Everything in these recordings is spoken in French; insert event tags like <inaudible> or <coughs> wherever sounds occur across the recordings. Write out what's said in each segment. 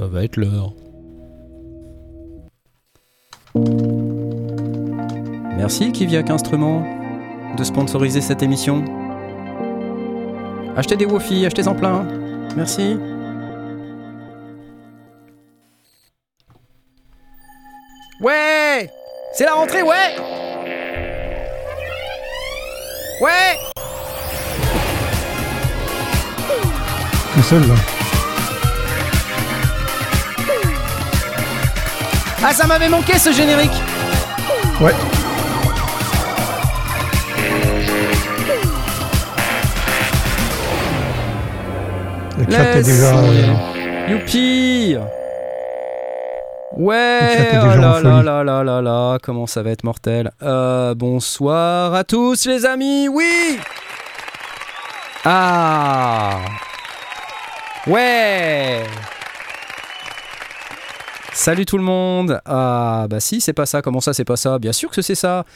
Ça va être l'heure. Merci Kiviak Instruments de sponsoriser cette émission. Achetez des Wofi, achetez-en plein. Merci. Ouais C'est la rentrée, ouais Ouais Tout seul là. Ah, ça m'avait manqué ce générique Ouais. Le chat est déjà. euh, Youpi Ouais, oh là là là là là là, comment ça va être mortel. Euh, bonsoir à tous les amis, oui Ah Ouais Salut tout le monde. Ah bah si, c'est pas ça, comment ça c'est pas ça? Bien sûr que c'est ça.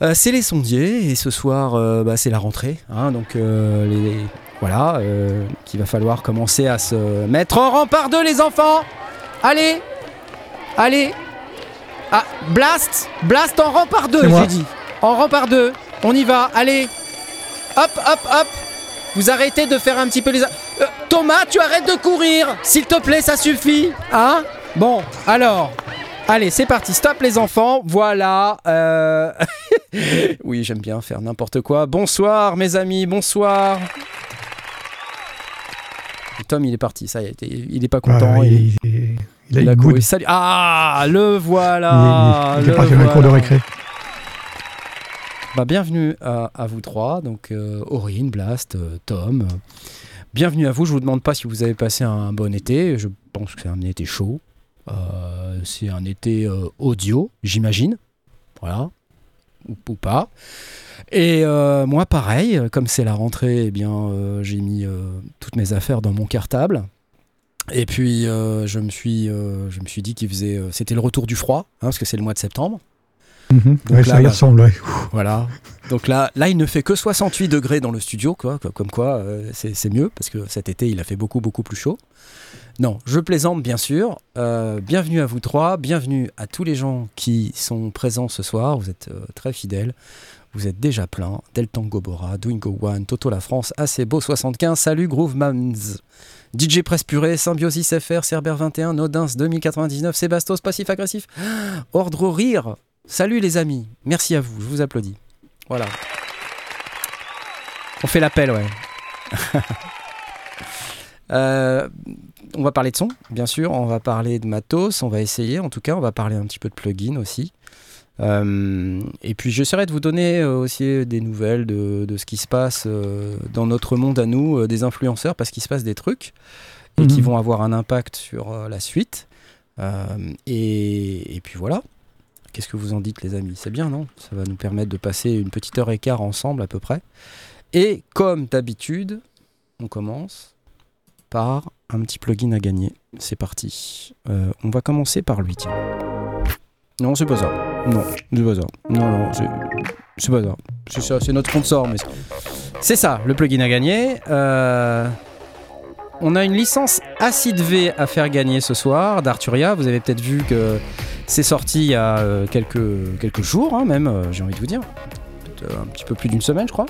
Euh, c'est les sondiers et ce soir euh, bah, c'est la rentrée, hein, donc euh, les, voilà, euh, qu'il va falloir commencer à se mettre en rang par deux les enfants. Allez Allez. Ah, blast Blast en rang par deux, j'ai dit. En rang par deux, on y va, allez. Hop, hop, hop. Vous arrêtez de faire un petit peu les... Euh, Thomas, tu arrêtes de courir. S'il te plaît, ça suffit Hein? Bon, alors... Allez, c'est parti, stop les enfants, voilà. euh, <laughs> oui, j'aime bien faire n'importe quoi. Bonsoir mes amis, bonsoir. Tom, il est parti, ça y est, il est pas content. voilà, il, il, il, il a eu a. Salut. Ah, le Il, voilà. il- le est parti à la cour de voilà. récré. Bah, bienvenue à, à vous trois, donc euh, Aurine, Blast, euh, Tom. bienvenue à vous. Je vous demande pas si vous avez passé un bon été. Je pense que c'est un été chaud. Euh, c'est un été euh, audio, j'imagine. Voilà. Ou, ou pas. Et euh, moi, pareil, comme c'est la rentrée, eh bien, j'ai mis toutes mes affaires dans mon cartable. Et puis, euh, je, me suis, euh, je me suis dit qu'il faisait. euh, C'était le retour du froid, hein, parce que c'est le mois de septembre. Mhm. Ouais, là, ça y bah- ressemble, ouais. Voilà. Donc là, là, il ne fait que 68 degrés dans le studio, quoi. co- Comme quoi, c'est c'est mieux parce que cet été, il a fait beaucoup, beaucoup plus chaud. Non, je plaisante, bien sûr. Euh, bienvenue à vous trois. Bienvenue à tous les gens qui sont présents ce soir. Vous êtes euh, très fidèles. Vous êtes déjà plein. Deltango Bora, Doingo One, Toto La France, Acebo 75, Salut Groove Mams, DJ Presse Purée, Symbiosis FR, Cerber 21, Nodins 2099, Sébastos Passif Agressif, <gasps> Ordre au Rire. Salut les amis. Merci à vous. Je vous applaudis. Voilà. On fait l'appel, ouais. <laughs> Euh, on va parler de son, bien sûr. On va parler de matos. On va essayer, en tout cas. On va parler un petit peu de plugin aussi. Euh, et puis j'essaierai de vous donner euh, aussi des nouvelles de, de ce qui se passe euh, dans notre monde à nous, des influenceurs, parce qu'il se passe des trucs et qui Mhm. vont avoir un impact sur la suite. Euh, et, et puis voilà. Qu'est-ce que vous en dites, les amis? C'est bien, non? Ça va nous permettre de passer une petite heure et quart ensemble à peu près. Et comme d'habitude, on commence par un petit plugin à gagner. C'est parti. Euh, on va commencer par lui, tiens. Non, c'est pas ça. Non, c'est pas ça. Non, non, c'est pas ça. C'est ça, c'est notre sponsor. C'est ça, le plugin à gagner. Euh, on a une licence Acid V à faire gagner ce soir d'Arturia. Vous avez peut-être vu que c'est sorti il y a euh, quelques, quelques jours, hein, même, j'ai envie de vous dire. Un petit peu plus d'une semaine, je crois.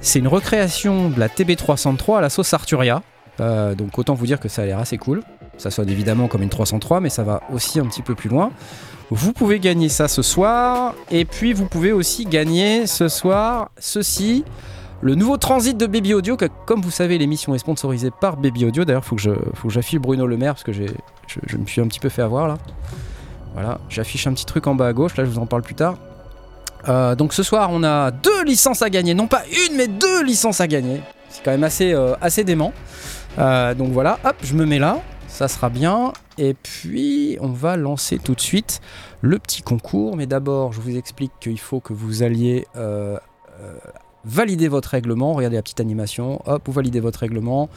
C'est une recréation de la TB303 à la sauce Arturia. Euh, donc autant vous dire que ça a l'air assez cool. Ça sonne évidemment comme une 303, mais ça va aussi un petit peu plus loin. Vous pouvez gagner ça ce soir. Et puis vous pouvez aussi gagner ce soir ceci. Le nouveau transit de Baby Audio, que comme vous savez, l'émission est sponsorisée par Baby Audio. D'ailleurs, faut que je, faut que j'affiche Bruno Le Maire parce que je me suis un petit peu fait avoir là. Voilà, j'affiche un petit truc en bas à gauche. Là, je vous en parle plus tard. Euh, donc ce soir, on a deux licences à gagner, non pas une, mais deux licences à gagner. C'est quand même assez, euh, assez dément. Euh, donc voilà, hop, je me mets là, ça sera bien. Et puis, on va lancer tout de suite le petit concours. Mais d'abord, je vous explique qu'il faut que vous alliez euh, euh, valider votre règlement. Regardez la petite animation. Hop, vous validez votre règlement.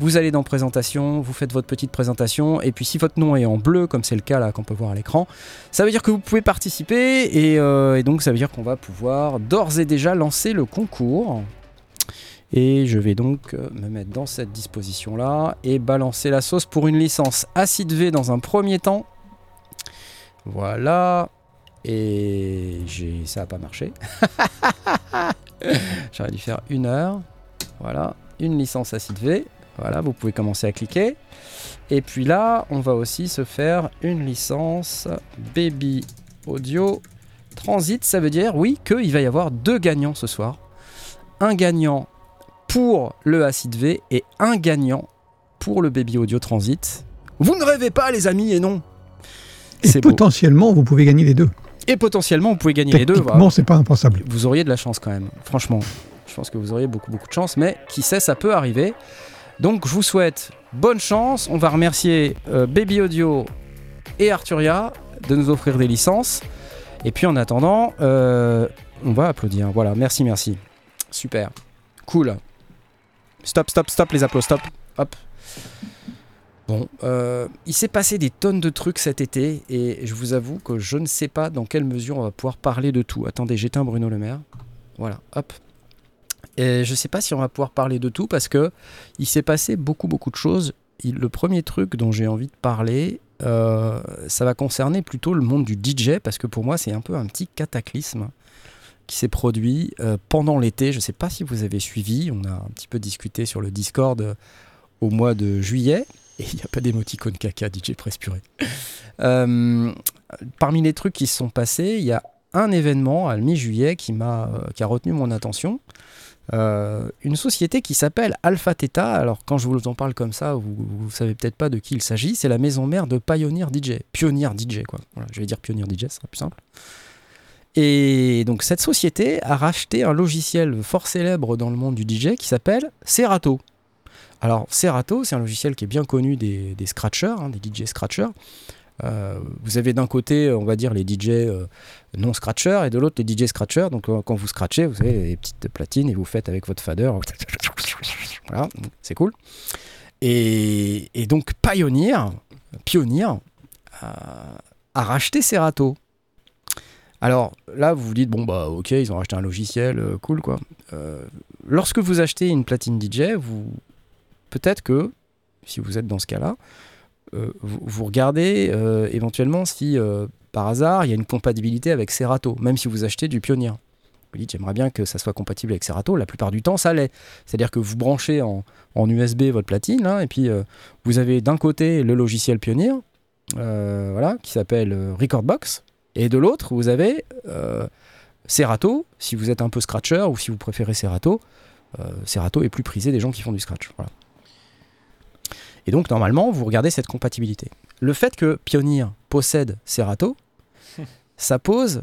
Vous allez dans présentation, vous faites votre petite présentation. Et puis, si votre nom est en bleu, comme c'est le cas là qu'on peut voir à l'écran, ça veut dire que vous pouvez participer. Et, et donc, ça veut dire qu'on va pouvoir d'ores et déjà lancer le concours. Et je vais donc euh, me mettre dans cette disposition-là et balancer la sauce pour une licence acide V dans un premier temps. Voilà. Et j'ai... ça n'a pas marché. <laughs> J'aurais dû faire une heure. Voilà. Une licence acide V. Voilà, vous pouvez commencer à cliquer. Et puis là, on va aussi se faire une licence Baby Audio Transit. Ça veut dire, oui, qu'il va y avoir deux gagnants ce soir. Un gagnant pour le Acid V et un gagnant pour le Baby Audio Transit. Vous ne rêvez pas, les amis, et non. Et beau. potentiellement, vous pouvez gagner les deux. Et potentiellement, vous pouvez gagner les deux. Voilà. c'est pas impensable. Vous auriez de la chance quand même, franchement. Je pense que vous auriez beaucoup, beaucoup de chance, mais qui sait, ça peut arriver. Donc, je vous souhaite bonne chance. On va remercier euh, Baby Audio et Arturia de nous offrir des licences. Et puis, en attendant, euh, on va applaudir. Voilà, merci, merci. Super. Cool. Stop, stop, stop, les applaudissements, stop. Hop. Bon, euh, il s'est passé des tonnes de trucs cet été et je vous avoue que je ne sais pas dans quelle mesure on va pouvoir parler de tout. Attendez, j'éteins Bruno Le Maire. Voilà, hop. Et je ne sais pas si on va pouvoir parler de tout parce que il s'est passé beaucoup beaucoup de choses. Il- le premier truc dont j'ai envie de parler, euh, ça va concerner plutôt le monde du DJ parce que pour moi c'est un peu un petit cataclysme qui s'est produit euh, pendant l'été. Je ne sais pas si vous avez suivi. On a un petit peu discuté sur le Discord euh, au mois de juillet. Et il n'y a pas d'émoticône caca, DJ Presse Purée. Euh, parmi les trucs qui se sont passés, il y a un événement à mi-juillet qui, qui a retenu mon attention. Une société qui s'appelle Alpha Theta. Alors, quand je vous en parle comme ça, vous ne savez peut-être pas de qui il s'agit. C'est la maison mère de Pioneer DJ. Pioneer DJ, quoi. Je vais dire Pioneer DJ, ce sera plus simple. Et donc, cette société a racheté un logiciel fort célèbre dans le monde du DJ qui s'appelle Serato. Alors, Serato, c'est un logiciel qui est bien connu des, des scratchers, hein, des DJ scratchers. Euh, vous avez d'un côté, on va dire, les DJ euh, non scratchers et de l'autre, les DJ scratchers. Donc, euh, quand vous scratchez, vous avez les petites platines et vous faites avec votre fader. <laughs> Voilà, c'est cool. Et, donc, Pioneer, Pioneer a racheté Serato. Alors là, vous vous dites, bon, bah ok, ils ont racheté un logiciel, euh, cool quoi. Euh, lorsque vous achetez une platine DJ, vous peut-être que, si vous êtes dans ce cas-là, euh, vous, regardez éventuellement si par hasard il y a une compatibilité avec Serato, même si vous achetez du Pioneer. Vous dites j'aimerais bien que ça soit compatible avec Serato. La plupart du temps, ça l'est. C'est-à-dire que vous branchez en, USB votre platine, là, et puis vous avez d'un côté le logiciel Pioneer, voilà, qui s'appelle Recordbox, et de l'autre vous avez euh, Serato. Si vous êtes un peu scratcher ou si vous préférez Serato, euh, Serato est plus prisé des gens qui font du scratch. Voilà. Et donc, normalement, vous regardez cette compatibilité. Le fait que Pioneer possède Serato, <laughs> ça pose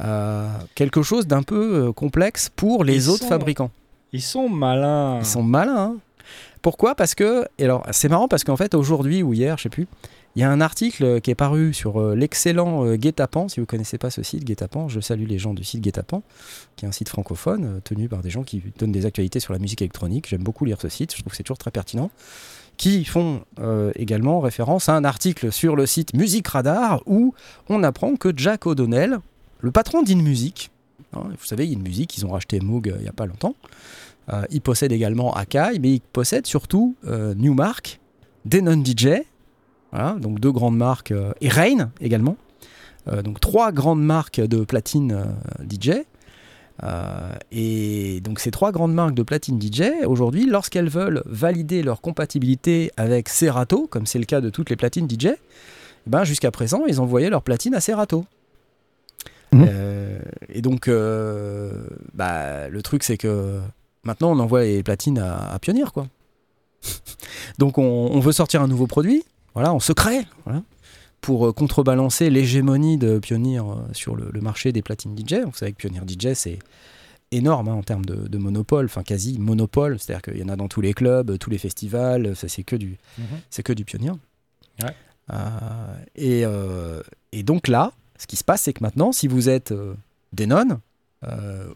euh, quelque chose d'un peu euh, complexe pour les Ils autres sont- fabricants. Ils sont malins. Ils sont malins. hein. Pourquoi? Parce que, alors c'est marrant parce qu'en fait aujourd'hui ou hier, je sais plus, il y a un article qui est paru sur euh, l'excellent euh, Guet-apens. Si vous connaissez pas ce site Guet-apens, je salue les gens du site Guet-apens, qui est un site francophone euh, tenu par des gens qui donnent des actualités sur la musique électronique. J'aime beaucoup lire ce site. Je trouve que c'est toujours très pertinent. Qui font euh, également référence à un article sur le site Musique Radar où on apprend que Jack O'Donnell, le patron d'InMusic, hein, vous savez, InMusic, ils ont racheté Moog euh, il y a pas longtemps. Euh, il possède également Akai, mais il possède surtout euh, Newmark, Denon DJ, voilà, donc deux grandes marques, euh, et Rain également. Euh, donc trois grandes marques de platine euh, DJ. Euh, et donc ces trois grandes marques de platine DJ, aujourd'hui, lorsqu'elles veulent valider leur compatibilité avec Serato, comme c'est le cas de toutes les platines DJ, eh ben, jusqu'à présent, ils envoyaient leur platine à Serato. Euh, et donc, euh, bah, le truc, c'est que maintenant, on envoie les platines à, à quoi. <laughs> donc, on, on veut sortir un nouveau produit, voilà, en secret, voilà, pour euh, contrebalancer l'hégémonie de Pioneer euh, sur le, le marché des platines DJ. Vous savez que Pioneer DJ, c'est énorme hein, en termes de, de monopole, enfin quasi monopole, c'est-à-dire qu'il y en a dans tous les clubs, tous les festivals, ça c'est que du, Mhm. c'est que du Pioneer. Ouais. Euh, et, euh, et donc là, ce qui se passe, c'est que maintenant, si vous êtes euh, Denon,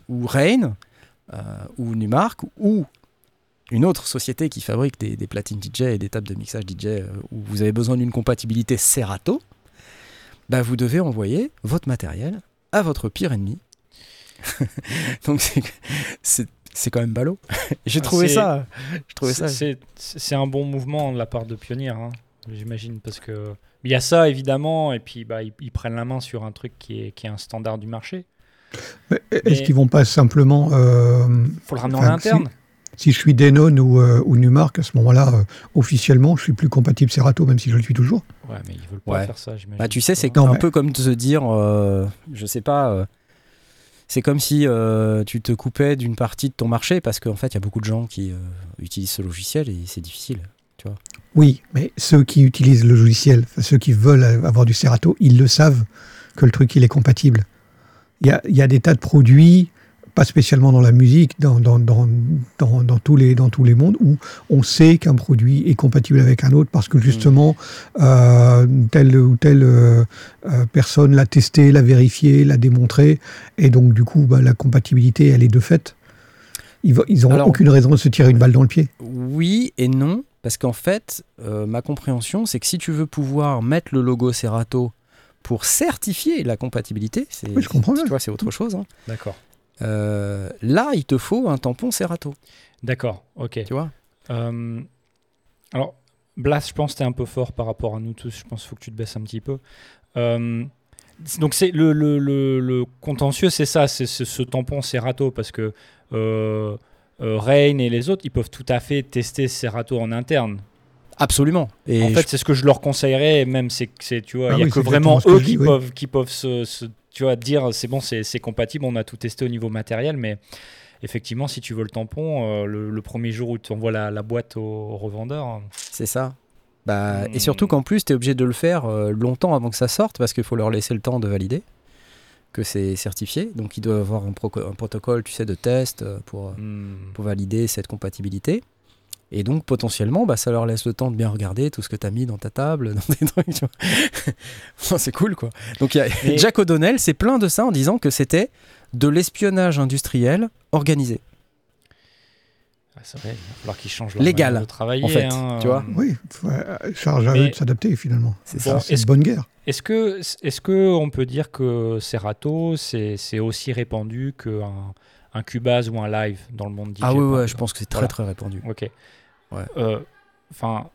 ou Rain, ou Numark, ou une autre société qui fabrique des, des platines DJ et des tables de mixage DJ euh, où vous avez besoin d'une compatibilité Serato, bah vous devez envoyer votre matériel à votre pire ennemi. <laughs> Donc c'est- c'est c'est quand même ballot. <laughs> J'ai trouvé ça. Je trouvais ça. C'est- un bon mouvement de la part de Pionnier, hein, j'imagine, parce que il y a ça évidemment, et puis bah, ils, ils prennent la main sur un truc qui est, qui est un standard du marché. Mais Est-ce qu'ils vont pas simplement, euh, faut le ramener en interne. Si je suis Denon ou, euh, ou Numark, à ce moment-là, euh, officiellement, je suis plus compatible Serato, même si je le suis toujours. Ouais, mais ils veulent pas Ouais. faire ça, j'imagine. Bah, tu sais, c'est un mais- peu comme de se dire, euh, je sais pas, euh, c'est comme si euh, tu te coupais d'une partie de ton marché parce qu'en fait, il y a beaucoup de gens qui euh, utilisent ce logiciel et c'est difficile. Oui, mais ceux qui utilisent le logiciel, ceux qui veulent avoir du Serato, ils le savent que le truc il est compatible. Il y a, il y a des tas de produits, pas spécialement dans la musique, dans, dans, dans, dans, dans tous, les, dans tous les mondes, où on sait qu'un produit est compatible avec un autre parce que justement, euh, telle ou telle euh, euh, personne l'a testé, l'a vérifié, l'a démontré, et donc du coup, bah, la compatibilité, elle est de fait. Ils n'ont aucune raison de se tirer une balle dans le pied. Oui et non, parce qu'en fait, euh, ma compréhension, c'est que si tu veux pouvoir mettre le logo Serato pour certifier la compatibilité, c'est Oui, je comprends tu bien. vois, c'est autre chose. hein. D'accord. Euh, là, il te faut un tampon Serato, D'accord, ok. tu vois? Euh, alors, Blas, je pense que tu es un peu fort par rapport à nous tous. Je pense qu'il faut que tu te baisses un petit peu. Euh, donc, c'est le, le, le, le contentieux, c'est ça, c'est ce tampon Serato, parce que Rain et les autres, ils peuvent tout à fait tester Serato en interne. Absolument. Et en je- fait, c'est ce que je leur conseillerais, même c'est que tu vois, Ah il y a oui, que vraiment eux qui dis, oui. peuvent, qui peuvent se, se- tu vois, dire c'est bon, c'est compatible, on a tout testé au niveau matériel, mais effectivement, si tu veux le tampon, euh, le, le premier jour où tu envoies la, la boîte au, au revendeur, hein, C'est ça. Bah, Hmm. Et surtout qu'en plus, tu es obligé de le faire euh, longtemps avant que ça sorte parce qu'il faut leur laisser le temps de valider que c'est certifié. Donc, ils doivent avoir un, protocole, tu sais, de test euh, pour, hmm, pour valider cette compatibilité. Et donc, potentiellement, bah, ça leur laisse le temps de bien regarder tout ce que tu as mis dans ta table, <laughs> dans tes trucs. tu vois. <laughs> Bon, c'est cool, quoi. Donc, y a- Jack O'Donnell s'est plaint de ça en disant que c'était de l'espionnage industriel organisé. ah, c'est vrai, il va falloir qu'ils changent leur Légal, manière de travailler, en fait, hein, tu vois. euh, Oui, faut, euh, charge à Mais- eux de s'adapter finalement. C'est Bon, ça. C'est est-ce une bonne guerre. Est-ce que, est-ce que on peut dire que Serato, c'est c'est aussi répandu qu'un un Cubase ou un Live dans le monde DJ Ah oui, ouais, je pense que c'est très, Voilà. très répandu. Ok. Ouais. Euh, Enfin,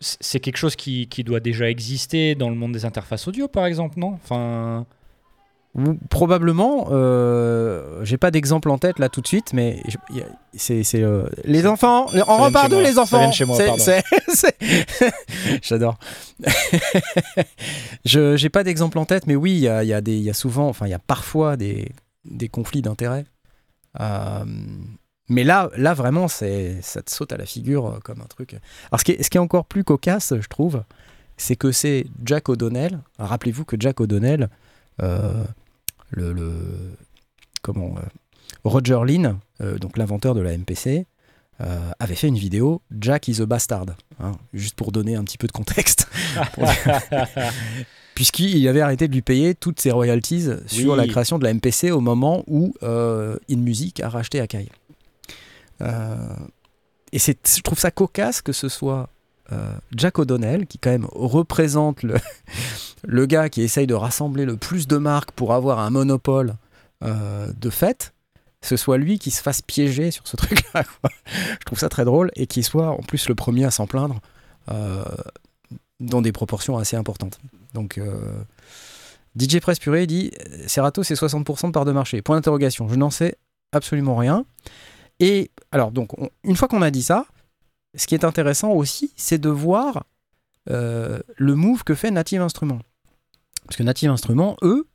c'est quelque chose qui, qui doit déjà exister dans le monde des interfaces audio, par exemple, non? Enfin, Probablement, euh, j'ai pas d'exemple en tête là tout de suite, mais c'est euh, les enfants, on repart d'où les enfants? chez moi, <laughs> <laughs> J'adore. <laughs> je j'ai pas d'exemple en tête, mais oui, il y a, y a des, il y a souvent, enfin il y a parfois des, des conflits d'intérêts. Euh, mais là, là vraiment, c'est ça te saute à la figure euh, comme un truc. Alors ce qui est, ce qui est encore plus cocasse, je trouve, c'est que c'est Jack O'Donnell. Rappelez-vous que Jack O'Donnell, euh, le, le- comment euh, Roger Lynn, euh, donc l'inventeur de la MPC, avait fait une vidéo Jack is a bastard, hein, juste pour donner un petit peu de contexte, <laughs> <laughs> puisqu'il avait arrêté de lui payer toutes ses royalties sur la création de la MPC au moment où InMusic a racheté Akai. Euh, et je trouve ça cocasse que ce soit euh, Jack O'Donnell qui quand même représente <laughs> le, gars qui essaye de rassembler le plus de marques pour avoir un monopole euh, de fait, ce soit lui qui se fasse piéger sur ce truc-là. <laughs> Je trouve ça très drôle et qu'il soit en plus le premier à s'en plaindre euh, dans des proportions assez importantes. Donc DJ Press Purée dit Serato c'est 60% de part de marché. Point d'interrogation. Je n'en sais absolument rien. Et alors donc on- une fois qu'on a dit ça, ce qui est intéressant aussi, c'est de voir euh, le move que fait Native Instruments. Parce que Native Instruments, eux,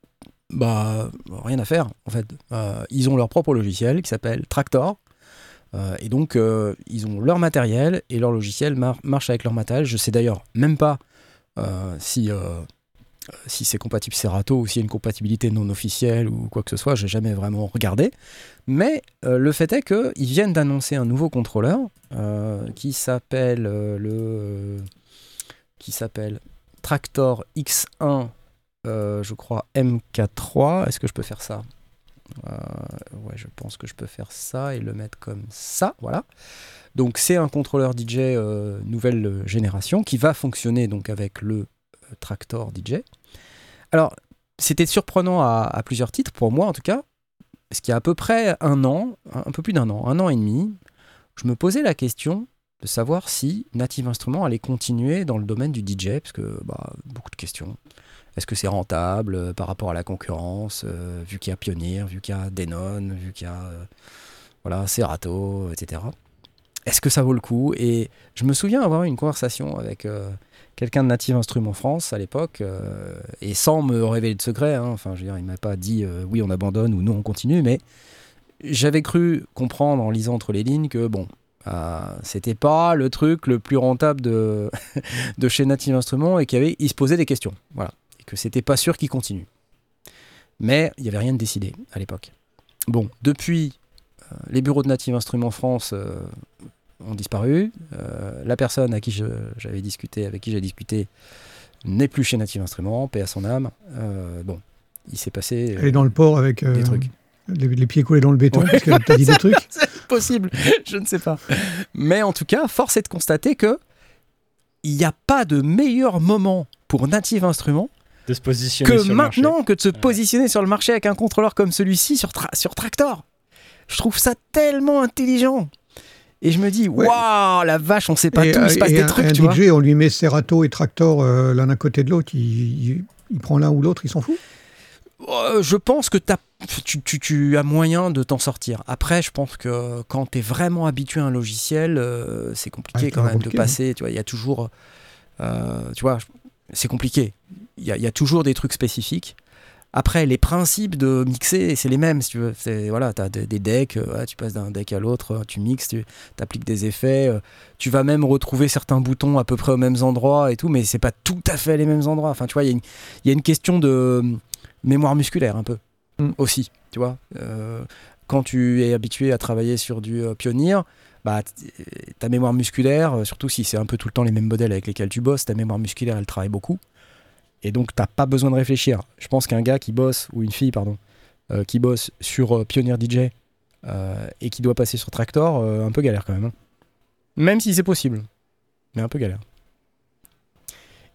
bah, rien à faire, en fait. Euh, ils ont leur propre logiciel qui s'appelle Tractor. Euh, et donc, ils ont leur matériel et leur logiciel mar- marche avec leur matériel. Je sais d'ailleurs même pas si, si c'est compatible Serato ou s'il y a une compatibilité non officielle ou quoi que ce soit. J'ai jamais vraiment regardé. Mais euh, le fait est qu'ils viennent d'annoncer un nouveau contrôleur euh, qui s'appelle euh, le euh, qui s'appelle Tractor X1 euh, je crois MK3 est-ce que je peux faire ça? Euh, ouais je pense que je peux faire ça et le mettre comme ça voilà donc c'est un contrôleur DJ euh, nouvelle génération qui va fonctionner donc avec le euh, Tractor DJ alors c'était surprenant à, plusieurs titres pour moi en tout cas ce qui a à peu près un an, un peu plus d'un an, un an et demi, je me posais la question de savoir si Native Instruments allait continuer dans le domaine du DJ, parce que bah, beaucoup de questions. Est-ce que c'est rentable euh, par rapport à la concurrence, euh, vu qu'il y a Pioneer, vu qu'il y a Denon, vu qu'il y a euh, Serato, etc. Est-ce que ça vaut le coup? Et je me souviens avoir eu une conversation avec quelqu'un de Native Instruments France à l'époque, et sans me révéler de secret, hein, enfin je veux dire, il m'a pas dit oui on abandonne ou non on continue, mais j'avais cru comprendre en lisant entre les lignes que bon, c'était pas le truc le plus rentable de, <laughs> chez Native Instruments et qu'il se posait des questions. Voilà que c'était pas sûr qu'il continue. Mais il n'y avait rien de décidé à l'époque. Bon, depuis, euh, les bureaux de Native Instruments France euh, ont disparu. Euh, la personne à qui j'avais discuté, avec qui j'ai discuté, n'est plus chez Native Instruments, paix à son âme. bon, il s'est passé. Elle est dans le port avec des trucs. Les, pieds collés dans le béton, parce qu'elle t'a dit des <laughs> trucs. C'est possible, je ne sais pas. Mais en tout cas, force est de constater que il n'y a pas de meilleur moment pour Native Instruments de se positionner que sur maintenant le marché. que de se positionner sur le marché avec un contrôleur comme celui-ci sur, sur Tractor. Je trouve ça tellement intelligent. Et je me dis, waouh, la vache, on sait pas tout, il se passe des trucs. Un tu DJ, on lui met Serato et Tractor euh, l'un à côté de l'autre, il, il, prend l'un ou l'autre, il s'en fout euh, Je pense que as, tu, tu, tu, as moyen de t'en sortir. Après, je pense que quand tu es vraiment habitué à un logiciel, euh, c'est compliqué quand même de passer. Tu vois, il y a toujours. tu vois, c'est compliqué il y, a toujours des trucs spécifiques. Après, les principes de mixer, c'est les mêmes, si tu veux. Voilà, tu as des, decks, euh, tu passes d'un deck à l'autre, euh, tu mixes, tu appliques des effets. Euh, tu vas même retrouver certains boutons à peu près aux mêmes endroits et tout, mais c'est pas tout à fait les mêmes endroits. Enfin, tu vois, il y, a une question de mémoire musculaire un peu mm. aussi, tu vois. quand tu es habitué à travailler sur du Pioneer, bah, ta mémoire musculaire, surtout si c'est un peu tout le temps les mêmes modèles avec lesquels tu bosses, ta mémoire musculaire, elle travaille beaucoup. Et donc, t'as pas besoin de réfléchir. Je pense qu'un gars qui bosse, ou une fille, pardon, euh, qui bosse sur euh, Pioneer DJ euh, et qui doit passer sur Tractor, un peu galère quand même. Hein. Même si c'est possible. Mais un peu galère.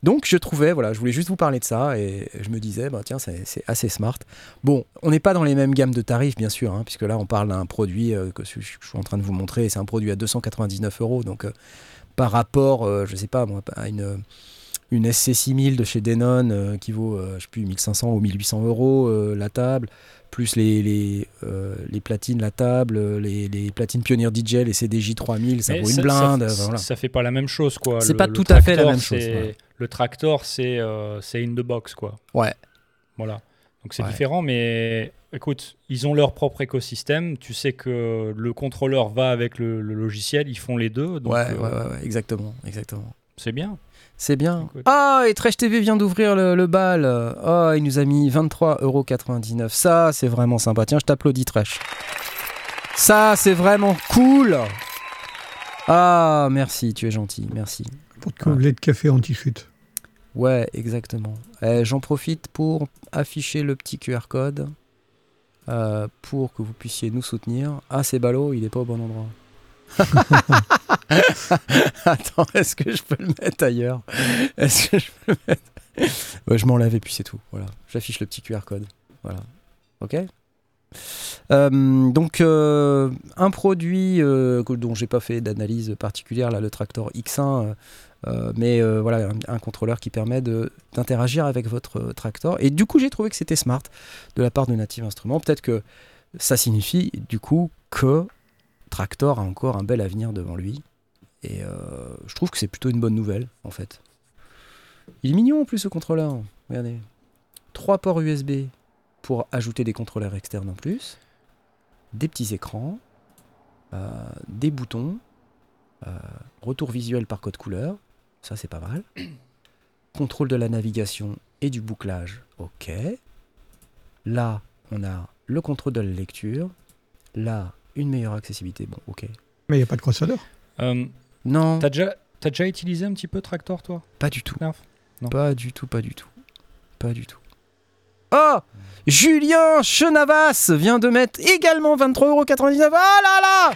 Donc je trouvais, voilà, je voulais juste vous parler de ça et je me disais, bah, tiens, c'est assez smart. Bon, on n'est pas dans les mêmes gammes de tarifs, bien sûr, hein, puisque là on parle d'un produit que je, suis en train de vous montrer, c'est un produit à 299 euros, donc par rapport, je sais pas moi, à une, une SC6000 de chez Denon euh, qui vaut, euh, je sais plus, 1500 ou 1800 euros euh, la table, plus les, les, les, platines, la table, les, les, platines Pioneer DJ, les CDJ 3000, ça vaut une blinde. Ça, ça, fait pas la même chose, quoi. C'est pas tout à fait la même chose. Le tractor, c'est c'est in the box, quoi. Ouais. Voilà. Donc c'est différent, mais écoute, ils ont leur propre écosystème. Tu sais que le contrôleur va avec le, logiciel, ils font les deux. Donc ouais, ouais, ouais, exactement, exactement. C'est bien. C'est bien. Ah, et Trash TV vient d'ouvrir le, bal. Ah, il nous a mis 23,99€. Ça, c'est vraiment sympa. Tiens, je t'applaudis, Trash. Ça, c'est vraiment cool. Ah, merci, tu es gentil. Merci. Pour te de café anti-chute. Ouais, exactement. Eh, j'en profite pour afficher le petit QR code euh, pour que vous puissiez nous soutenir. Ah, c'est ballot, il est pas au bon endroit. <laughs> Attends, est-ce que je peux le mettre ailleurs? Est-ce que je peux le mettre? Je m'enlève et puis c'est tout. Voilà, j'affiche le petit QR code. Voilà. Ok? Euh, donc euh, un produit euh, dont j'ai pas fait d'analyse particulière là le Tractor X1 mais voilà un, contrôleur qui permet d'interagir avec votre Tractor et du coup j'ai trouvé que c'était smart de la part de Native Instruments peut-être que ça signifie du coup que Tractor a encore un bel avenir devant lui. Et euh, je trouve que c'est plutôt une bonne nouvelle, en fait. Il est mignon en plus ce contrôleur. Regardez. Trois ports USB pour ajouter des contrôleurs externes en plus. Des petits écrans. Euh, des boutons. Euh, retour visuel par code couleur. Ça, c'est pas mal. <coughs> Contrôle de la navigation et du bouclage. Ok. Là, on a le contrôle de la lecture. Là, une meilleure accessibilité. Bon, ok. Mais il n'y a pas de crossover euh, Non. T'as déjà, as déjà utilisé un petit peu Tractor, toi? Pas du tout. Non. Pas du tout, pas du tout. Pas du tout. Oh Julien Chenavas vient de mettre également 23,99€. Ah là là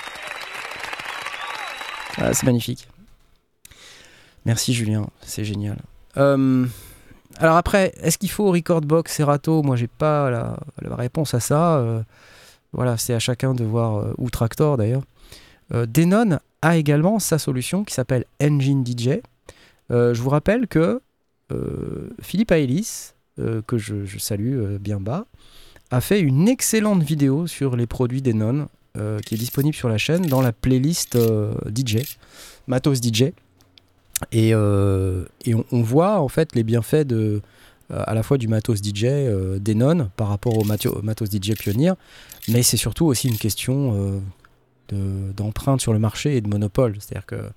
ah, C'est magnifique. Merci Julien, c'est génial. Euh, alors après, est-ce qu'il faut Recordbox Serato? Moi, j'ai pas la, la, réponse à ça. Euh, voilà, c'est à chacun de voir, euh, ou Tractor d'ailleurs. Euh, Denon a également sa solution qui s'appelle Engine DJ. Euh, je vous rappelle que Philippe Aélis, que je, salue bien bas, a fait une excellente vidéo sur les produits Denon qui est disponible sur la chaîne dans la playlist DJ, Matos DJ. Et, on, voit en fait les bienfaits à la fois du matos DJ Denon par rapport au matos DJ Pioneer, mais c'est surtout aussi une question euh, de- d'empreinte sur le marché et de monopole. C'est-à-dire que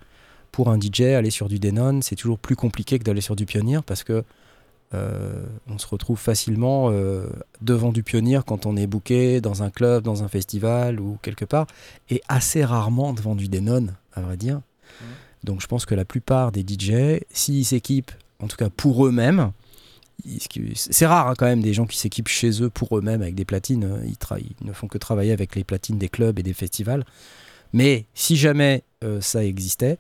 pour un DJ, aller sur du Denon, c'est toujours plus compliqué que d'aller sur du Pioneer parce que euh, on se retrouve facilement euh, devant du Pioneer quand on est booké dans un club, dans un festival ou quelque part, et assez rarement devant du Denon, à vrai dire. Donc je pense que la plupart des DJ, s'ils s'équipent, en tout cas pour eux-mêmes, c'est rare hein, quand même des gens qui s'équipent chez eux pour eux-mêmes avec des platines. euh, Ils, ne font que travailler avec les platines des clubs et des festivals. Mais si jamais euh, ça existait,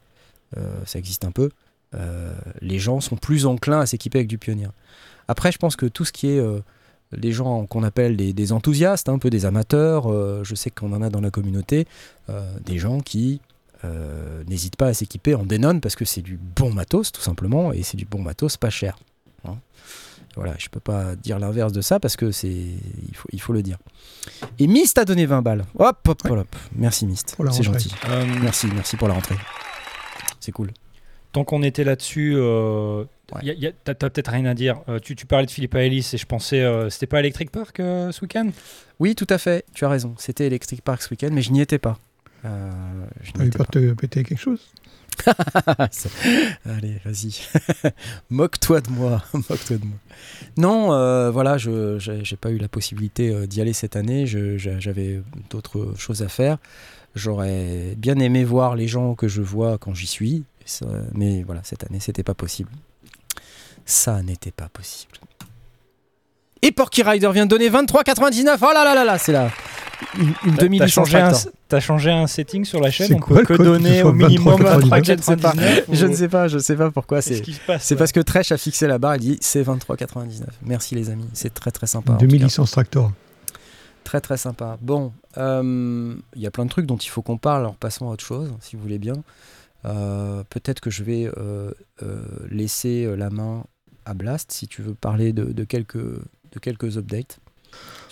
euh, ça existe un peu, euh, les gens sont plus enclins à s'équiper avec du Pioneer. Après, je pense que tout ce qui est les gens qu'on appelle des, enthousiastes, un peu des amateurs, je sais qu'on en a dans la communauté, des gens qui n'hésitent pas à s'équiper en Denon parce que c'est du bon matos tout simplement et c'est du bon matos pas cher. hein. Voilà, je peux pas dire l'inverse de ça parce que c'est il faut, il faut le dire. Et Mist a donné 20 balles. Hop hop Ouais. hop. Merci Mist. C'est gentil. Euh, Merci, merci pour la rentrée. C'est cool. Tant qu'on était là-dessus, euh, Ouais. t'as peut-être rien à dire. Euh, tu, tu parlais de Philippe Aélis et je pensais, euh, c'était pas Electric Park euh, ce week-end? Oui, tout à fait, tu as raison. C'était Electric Park ce week-end, mais je n'y étais pas. Euh, je T'as eu peur de te péter quelque chose? <laughs> Allez, vas-y. <laughs> Moque-toi de moi. <laughs> Moque-toi de moi. Non, euh, voilà, je j'ai pas eu la possibilité euh, d'y aller cette année. J'avais d'autres choses à faire. J'aurais bien aimé voir les gens que je vois quand j'y suis, mais voilà, cette année, c'était pas possible. Ça n'était pas possible. Et Porky Rider vient de donner 23,99. Oh là là là là, c'est là. Une, une demi T'as changé, un, Tractor. t'as changé un setting sur la chaîne C'est On quoi peut que donner au minimum 23,99? 23,99 Je ne sais pas, je sais pas pourquoi. C'est qui se passe c'est ouais. parce que Tresh a fixé la barre. Il dit c'est 23,99. Merci les amis, c'est très très sympa. en tout Demi cas. licence tractor. Très très sympa. Bon, euh, il y a plein de trucs dont il faut qu'on parle. Alors passons à autre chose, si vous voulez bien. Euh, Peut-être que je vais euh, euh, laisser la main à Blast si tu veux parler de, de quelques de quelques updates.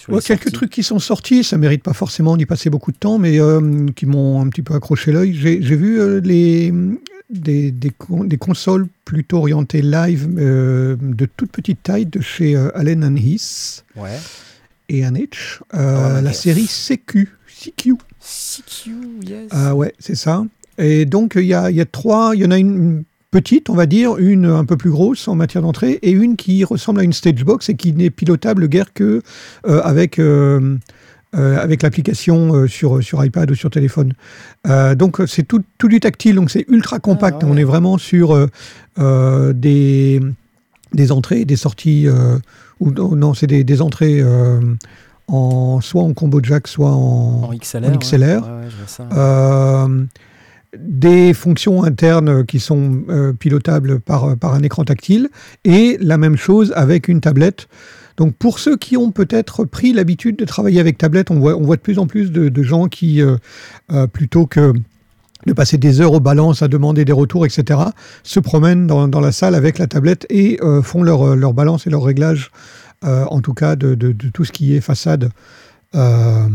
Ouais, quelques trucs qui sont sortis, ça mérite pas forcément d'y passer beaucoup de temps, mais euh, qui m'ont un petit peu accroché l'œil. J'ai vu euh, les, des, des, con- des consoles plutôt orientées live euh, de toute petite taille de chez Allen Heath Ouais. et H. Ah, la yes. série CQ. CQ. CQ, yes. Ah ouais, c'est ça. Et donc, il y, a, y a trois. Il y en a une petite, on va dire, une un peu plus grosse en matière d'entrée, et une qui ressemble à une stage box et qui n'est pilotable guère que euh, avec. euh, euh, avec l'application euh, sur, sur iPad ou sur téléphone. Euh, donc c'est tout, tout du tactile, donc c'est ultra compact. Ah, ouais. On est vraiment sur des, des entrées, des sorties, ou non, c'est des, des entrées en, soit en combo jack, soit en, en XLR. en ouais. XLR. Ouais, ouais, euh, des fonctions internes qui sont euh, pilotables par, par un écran tactile et la même chose avec une tablette. Donc pour ceux qui ont peut-être pris l'habitude de travailler avec tablette, on voit, on voit de plus en plus de, gens qui, euh, euh, plutôt que de passer des heures aux balances à demander des retours, etc., se promènent dans, dans la salle avec la tablette et euh, font leur, leur balance et leur réglage, euh, en tout cas de, de- de tout ce qui est façade euh,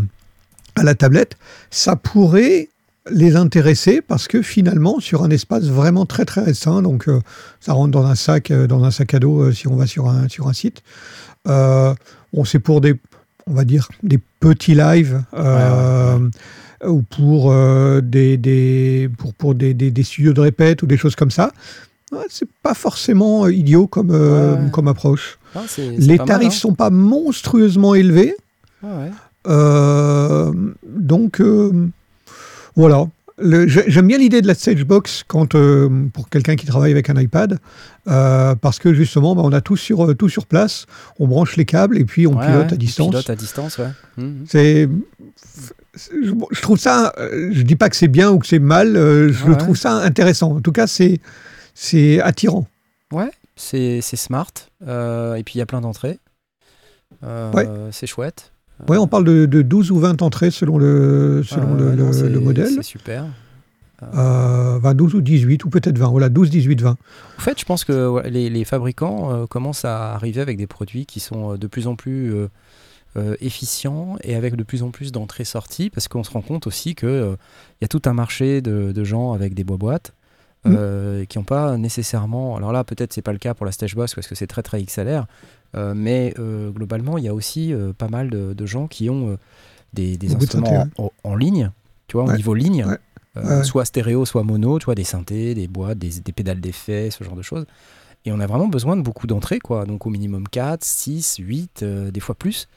à la tablette. Ça pourrait les intéresser parce que finalement, sur un espace vraiment très très restreint, donc euh, ça rentre dans un sac, euh, dans un sac à dos euh, si on va sur un, sur un site. Bon, c'est pour des, on va dire, des petits lives. ou pour, des, des, pour, pour des, des, des studios de répète ou des choses comme ça. C'est pas forcément idiot comme, comme approche. Ah, Les mal, tarifs hein. sont pas monstrueusement élevés. Donc, voilà. J'aime bien l'idée de la stage box quand, euh, pour quelqu'un qui travaille avec un iPad, euh, parce que justement, bah, on a tout sur, euh, tout sur place, on branche les câbles et puis on Ouais, pilote ouais, à on distance. Pilote à distance, ouais. Mhm. C'est, c'est- je, je trouve ça, je dis pas que c'est bien ou que c'est mal, je Ouais. trouve ça intéressant. En tout cas, c'est, c'est attirant. Ouais, c'est c'est smart. euh, et puis il y a plein d'entrées. Euh, Ouais. C'est chouette. Ouais, on parle de, de 12 ou 20 entrées selon le, selon Euh, le, non, le- c'est- le modèle. C'est super. Euh, enfin, 12 ou 18, ou peut-être 20. Voilà, 12, 18, 20. En fait, je pense que ouais, les, les fabricants euh, commencent à arriver avec des produits qui sont euh, de plus en plus euh, euh, efficients et avec de plus en plus d'entrées-sorties, parce qu'on se rend compte aussi qu'il y a tout un marché de, de gens avec des bois-boîtes euh, qui n'ont pas nécessairement. Alors là, peut-être c'est pas le cas pour la Stage Boss parce que c'est très très XLR, euh, mais euh, globalement, il y a aussi euh, pas mal de, de gens qui ont euh, des, des Beaucoup de instruments en, en ligne, tu vois, au niveau ligne. Ouais. euh, Ouais. soit stéréo, soit mono, tu vois, des synthés, des boîtes, des, des pédales d'effet, ce genre de choses. Et on a vraiment besoin de beaucoup d'entrées, quoi. Donc au minimum 4, 6, 8, euh, des fois plus.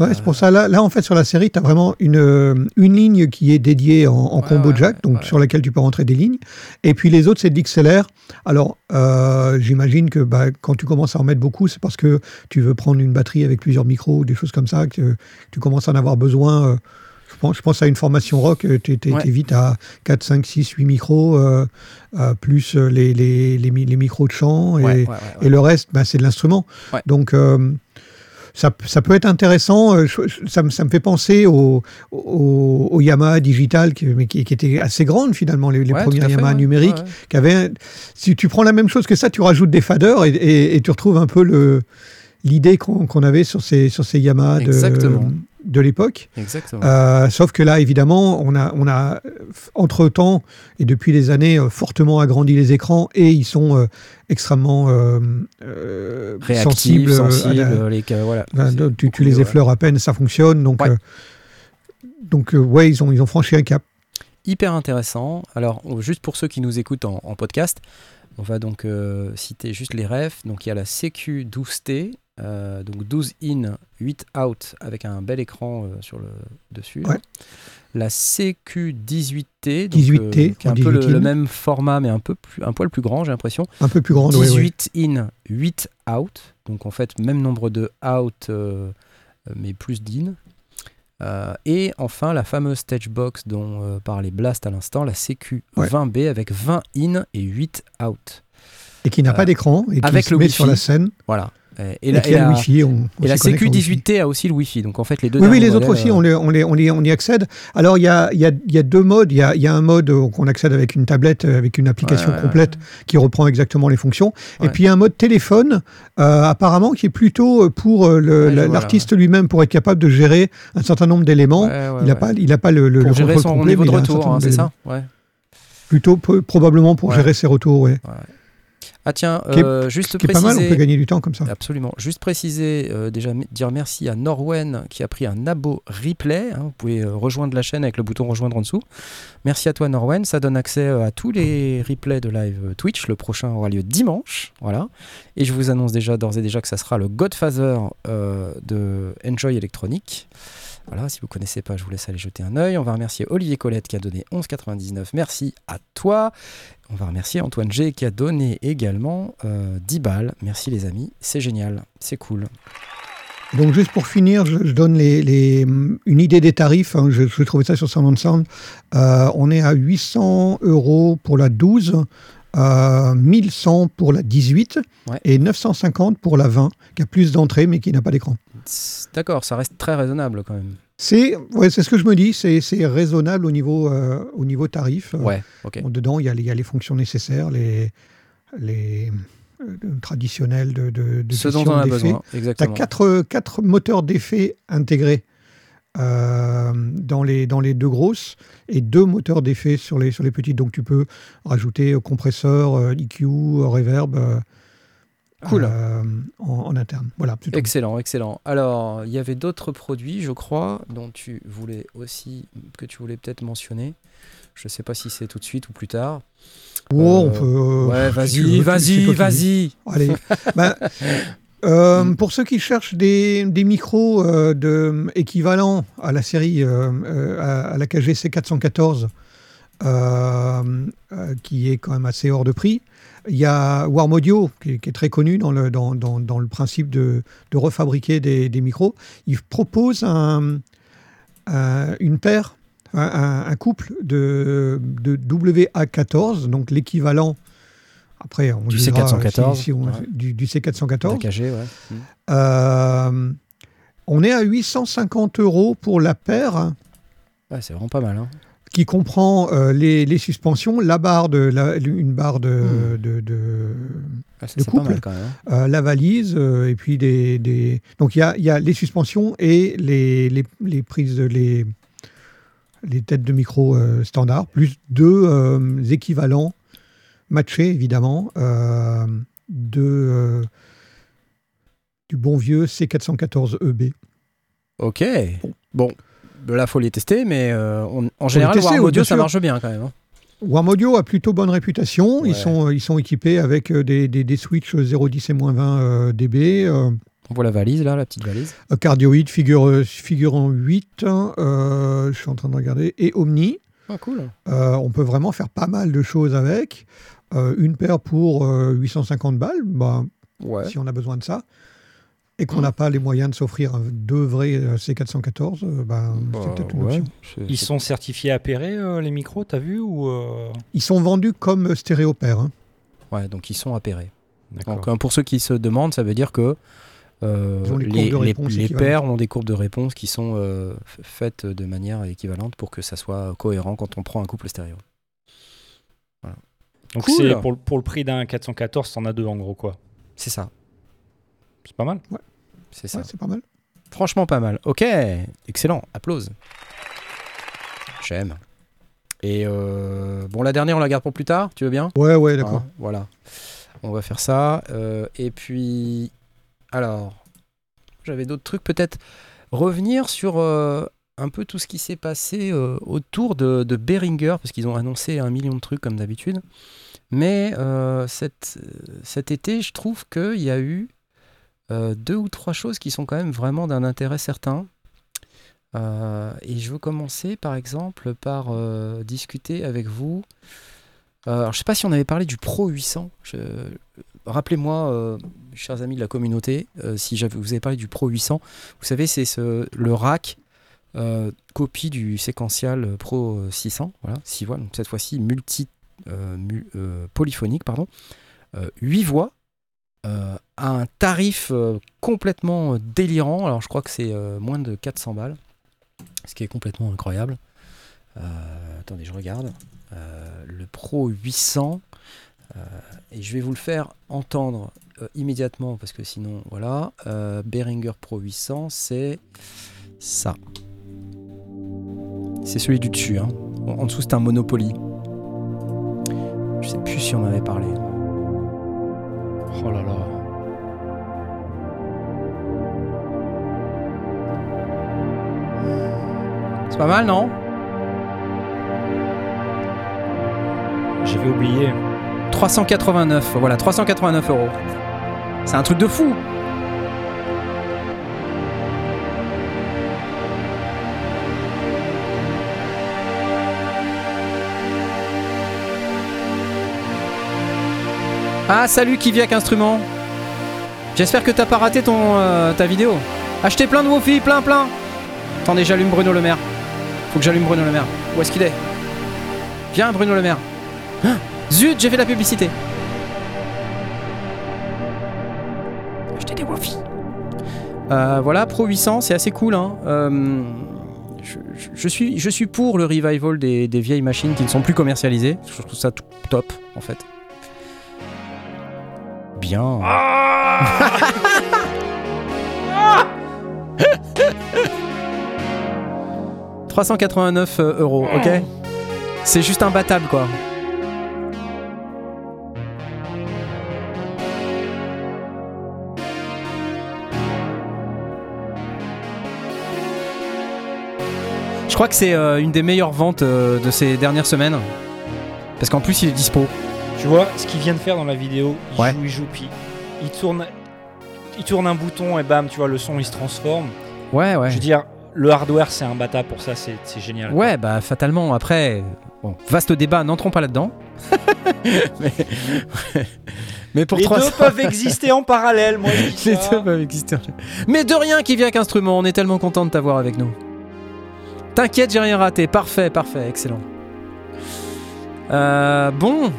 Ouais, c'est pour ça. Là, là, en fait, sur la série, tu as vraiment une, euh, une ligne qui est dédiée en, en Ouais, combo ouais, jack, donc sur laquelle tu peux rentrer des lignes. Et puis les autres, c'est de l'XLR. Alors, euh, j'imagine que bah, quand tu commences à en mettre beaucoup, c'est parce que tu veux prendre une batterie avec plusieurs micros, des choses comme ça, que tu commences à en avoir besoin. euh, je, pense, je pense à une formation rock, tu es, vite à 4, 5, 6, 8 micros, euh, plus les, les, les, mi- les micros de chant. Et, le reste, bah, c'est de l'instrument. Donc, ça, ça peut être intéressant. euh, je- ça, me, ça me fait penser au, au, au Yamaha digital, qui, mais qui, qui était assez grande finalement, les, les Ouais, fait, Yamaha ouais. numériques. Ouais, ouais. Qui avaient, un- si tu prends la même chose que ça, tu rajoutes des faders et, et- et tu retrouves un peu le l'idée qu'on avait sur ces, sur ces Yamaha de, Exactement. De l'époque. Exactement. Euh, sauf que là, évidemment, on a, on a euh, entre-temps, et depuis des années, euh, fortement agrandi les écrans et ils sont euh, extrêmement euh, euh, Réactif, sensibles. à la- les voilà. Tu, les effleures à peine, ça fonctionne. Donc, Ouais. donc ouais, ils ont, ils ont franchi un cap. hyper intéressant. Alors, on- juste pour ceux qui nous écoutent en, en podcast, on va donc citer juste les refs. Donc, il y a la CQ12T, euh, donc 12 in, 8 out, avec un bel écran euh, sur le dessus. Ouais. La CQ18T, donc, 18T, euh, qui est un peu le, 18 in. le même format, mais un peu plus, un poil plus grand, j'ai l'impression. Un peu plus ouais. 18 in, 8 out. Donc en fait, même nombre de out, mais plus d'in. Et enfin, la fameuse stage box dont parlait Blast à l'instant, la CQ20B avec 20 in et 8 out. Et qui n'a pas d'écran et qui avec se le met Wi-Fi. sur la scène. Voilà. Et, Et, et la, qui et a la- le Wi-Fi. On, on et la s'y connecte en Wi-Fi. CQ18T a aussi le Wi-Fi. Donc en fait, les deux Oui, oui, les autres aussi, euh, on, les- on, les- on, y- on y accède. Alors, il y a, y, a, y a deux modes. Il y a, y a un mode euh, qu'on accède avec une tablette, euh, avec une application Ouais, complète qui reprend exactement les fonctions. Et puis, il y a un mode téléphone, euh, apparemment, qui est plutôt euh, pour euh, Ouais, l'artiste lui-même, pour être capable de gérer un certain nombre d'éléments. il n'a pas, il a pas le, le, pour le gérer son complet, de retour, hein, c'est ça? Plutôt, probablement pour gérer ses retours, ouais. Ah tiens, est- euh, juste est pas préciser... mal, on peut gagner du temps comme ça. Absolument. Juste préciser, euh, déjà dire merci à Norwen qui a pris un abo replay. hein. vous pouvez euh, rejoindre la chaîne avec le bouton rejoindre en dessous. Merci à toi Norwen. Ça donne accès à tous les replays de live Twitch. Le prochain aura lieu dimanche. Voilà. Et je vous annonce déjà d'ores et déjà que ça sera le Godfather de Enjoy Electronic. Voilà, si vous ne connaissez pas, je vous laisse aller jeter un œil. On va remercier Olivier Colette qui a donné 11,99. Merci à toi. On va remercier Antoine G qui a donné également euh, 10 balles. Merci les amis, c'est génial, c'est cool. Donc juste pour finir, je, donne une idée des tarifs. hein, je, je trouvais ça sur Sound. Euh, on est à 800 euros pour la 12, euh, 1100 pour la 18 Ouais. et 950 pour la 20, qui a plus d'entrées mais qui n'a pas d'écran. D'accord, ça reste très raisonnable quand même. C'est ouais, ce que je me dis, c'est raisonnable au niveau, euh, au niveau tarif. Euh, Ouais, bon, dedans, il y, a, les- il y a les fonctions nécessaires, les, les euh, traditionnelles de, de, de Ce dont on a d'effets. besoin, Tu as exactement. quatre, quatre moteurs d'effet intégrés euh, dans, les, dans les deux grosses et deux moteurs d'effet sur les, sur les petites. Donc tu peux rajouter euh, compresseur, euh, EQ, euh, reverb Cool. en, en interne. Voilà. Excellent, excellent. Alors, il y avait d'autres produits, je crois, dont tu voulais aussi, que tu voulais peut-être mentionner. Je ne sais pas si c'est tout de suite ou plus tard. Oh, on peut, ouais, vas-y, vas-y, vas-y. Allez. <laughs> Ben, euh, Mm. pour ceux qui cherchent des, des micros euh, de, équivalents à la série, euh, euh, à, à la KGC 414, euh, euh, qui est quand même assez hors de prix, il y a Warm Audio, qui, est- qui est très connu dans le, dans, dans- dans le principe de, de refabriquer des, des micros. Il propose un- un- une paire, un, un- un couple de, de WA14, donc l'équivalent. Après, on Du dira C414, si- si on- ouais. du, du C414. AKG, ouais. Mm. Euh, On est à 850 euros pour la paire, Ouais, c'est vraiment pas mal. Hein. qui comprend euh, les, les suspensions, la barre de la- une barre de, Hmm. de- de- Ah, ça, couple. mal hein. euh, la valise, et puis des, des- donc il y y a les suspensions et les, les, les prises, les, les têtes de micro standard, plus deux équivalents matchés évidemment euh, de euh, du bon vieux C414EB. Ok. Bon, là, faut les tester, mais euh, on- en général, tester, Warm Audio, ça marche bien quand même. hein. Warm Audio a plutôt bonne réputation. Ouais. Ils, sont, ils sont équipés avec des, des, des switches 0,10 et moins 20 euh, dB, On voit la valise, là, la petite valise. cardioïde figure, figurant 8, euh, je suis en train de regarder, et Omni. Ah, cool. Euh, on peut vraiment faire pas mal de choses avec. Euh, une paire pour euh, 850 balles, bah, Ouais. si on a besoin de ça. Et qu'on n'a pas les moyens de s'offrir deux vrais euh, C414, euh, bah, c'est peut-être une ouais, option. Ils sont certifiés appairés, euh, les micros, t'as vu ou euh, Ils sont vendus comme stéréo-paires. hein. Ouais, donc ils sont appairés. D'accord. Donc euh, pour ceux qui se demandent, ça veut dire que euh, les les, paires ont des courbes de réponse qui sont euh, faites de manière équivalente pour que ça soit cohérent quand on prend un couple stéréo. Donc Cool. c'est pour, le- pour le prix d'un 414, t'en as deux en gros quoi. C'est ça, C'est pas mal. c'est ça. Ouais, c'est pas mal. Franchement pas mal. Ok, excellent, applause. J'aime. Et euh, bon, la dernière, on la garde pour plus tard, tu veux bien? Ouais, ouais, d'accord. Hein, voilà. On va faire ça. euh, et puis, alors, j'avais d'autres trucs. Peut-être revenir sur euh, un peu tout ce qui s'est passé euh, autour de, Behringer, parce qu'ils ont annoncé un million de trucs comme d'habitude. Mais euh, cet, été, je trouve qu'il y a eu euh, deux ou trois choses qui sont quand même vraiment d'un intérêt certain. Et je veux commencer par exemple par discuter avec vous. Alors, je sais pas si on avait parlé du Pro 800. Je- Rappelez-moi, chers amis de la communauté, si vous avez parlé du Pro 800. Vous savez, c'est ce, le rack euh, copie du séquential Pro 600. Voilà, 6 voix. Donc cette fois-ci multi, euh, euh, polyphonique, pardon. 8 voix. à un tarif complètement délirant. Alors je crois que c'est moins de 400 balles, ce qui est complètement incroyable. Attendez, je regarde. Le Pro 800, euh, et je vais vous le faire entendre immédiatement parce que sinon, voilà. Behringer Pro 800, c'est ça. C'est celui du dessus. hein. En, dessous, c'est un Monopoly. Je sais plus si on avait parlé. Oh là là. C'est pas mal, non? J'avais oublié. 389, voilà, 389 euros. C'est un truc de fou. Ah, salut Kiviak Instrument? J'espère que t'as pas raté ton, euh, ta vidéo. Achetez plein de Wofi, plein, plein. Attendez, j'allume Bruno Le Maire. Faut que j'allume Bruno Le Maire. Où est-ce qu'il est? Viens, Bruno Le Maire. Ah, Zut, j'ai fait la publicité. Acheter des Wofi. Euh, voilà, Pro 800, c'est assez cool. Hein. Euh, je, suis, pour le revival des, vieilles machines qui ne sont plus commercialisées. Je trouve ça top, en fait. Bien. <laughs> 389 euh, euros, ok C'est juste imbattable, quoi. Je crois que c'est euh, une des meilleures ventes euh, de ces dernières semaines. Parce qu'en plus, il est dispo. Tu vois ce qu'il vient de faire dans la vidéo Il Ouais. joue, il joue, puis il tourne, il tourne un bouton et bam, tu vois, le son il se transforme. Ouais, ouais. Je veux dire, le hardware c'est un bata pour ça, c'est génial. Ouais, bah fatalement. Après, bon, vaste débat, n'entrons pas là-dedans. <laughs> mais, mais pour Les 300 deux peuvent exister en parallèle, moi je dis Les ça. deux peuvent exister. Mais de rien qui vient qu'instrument, on est tellement content de t'avoir avec nous. T'inquiète, j'ai rien raté. Parfait, parfait, excellent. Euh, bon.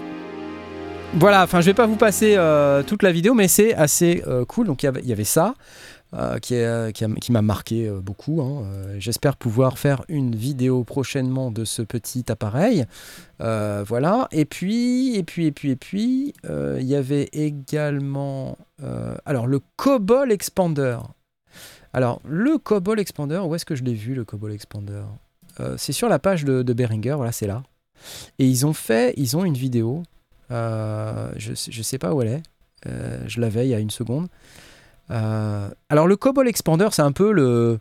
Voilà, enfin je vais pas vous passer euh, toute la vidéo, mais c'est assez euh, cool. Donc il y avait- ça euh, qui m'a marqué beaucoup. hein. J'espère pouvoir faire une vidéo prochainement de ce petit appareil. Voilà. Et puis, et puis, et puis, et puis, il y avait également, alors le Cobol Expander. Alors le Cobol Expander, où est-ce que je l'ai vu le Cobol Expander? C'est sur la page de, de Behringer. Voilà, c'est là. Et ils ont fait, ils ont une vidéo. Euh, je, je sais pas où elle est. Euh, je l'avais il y a une seconde. Euh, alors le Cobol Expander, c'est un peu le,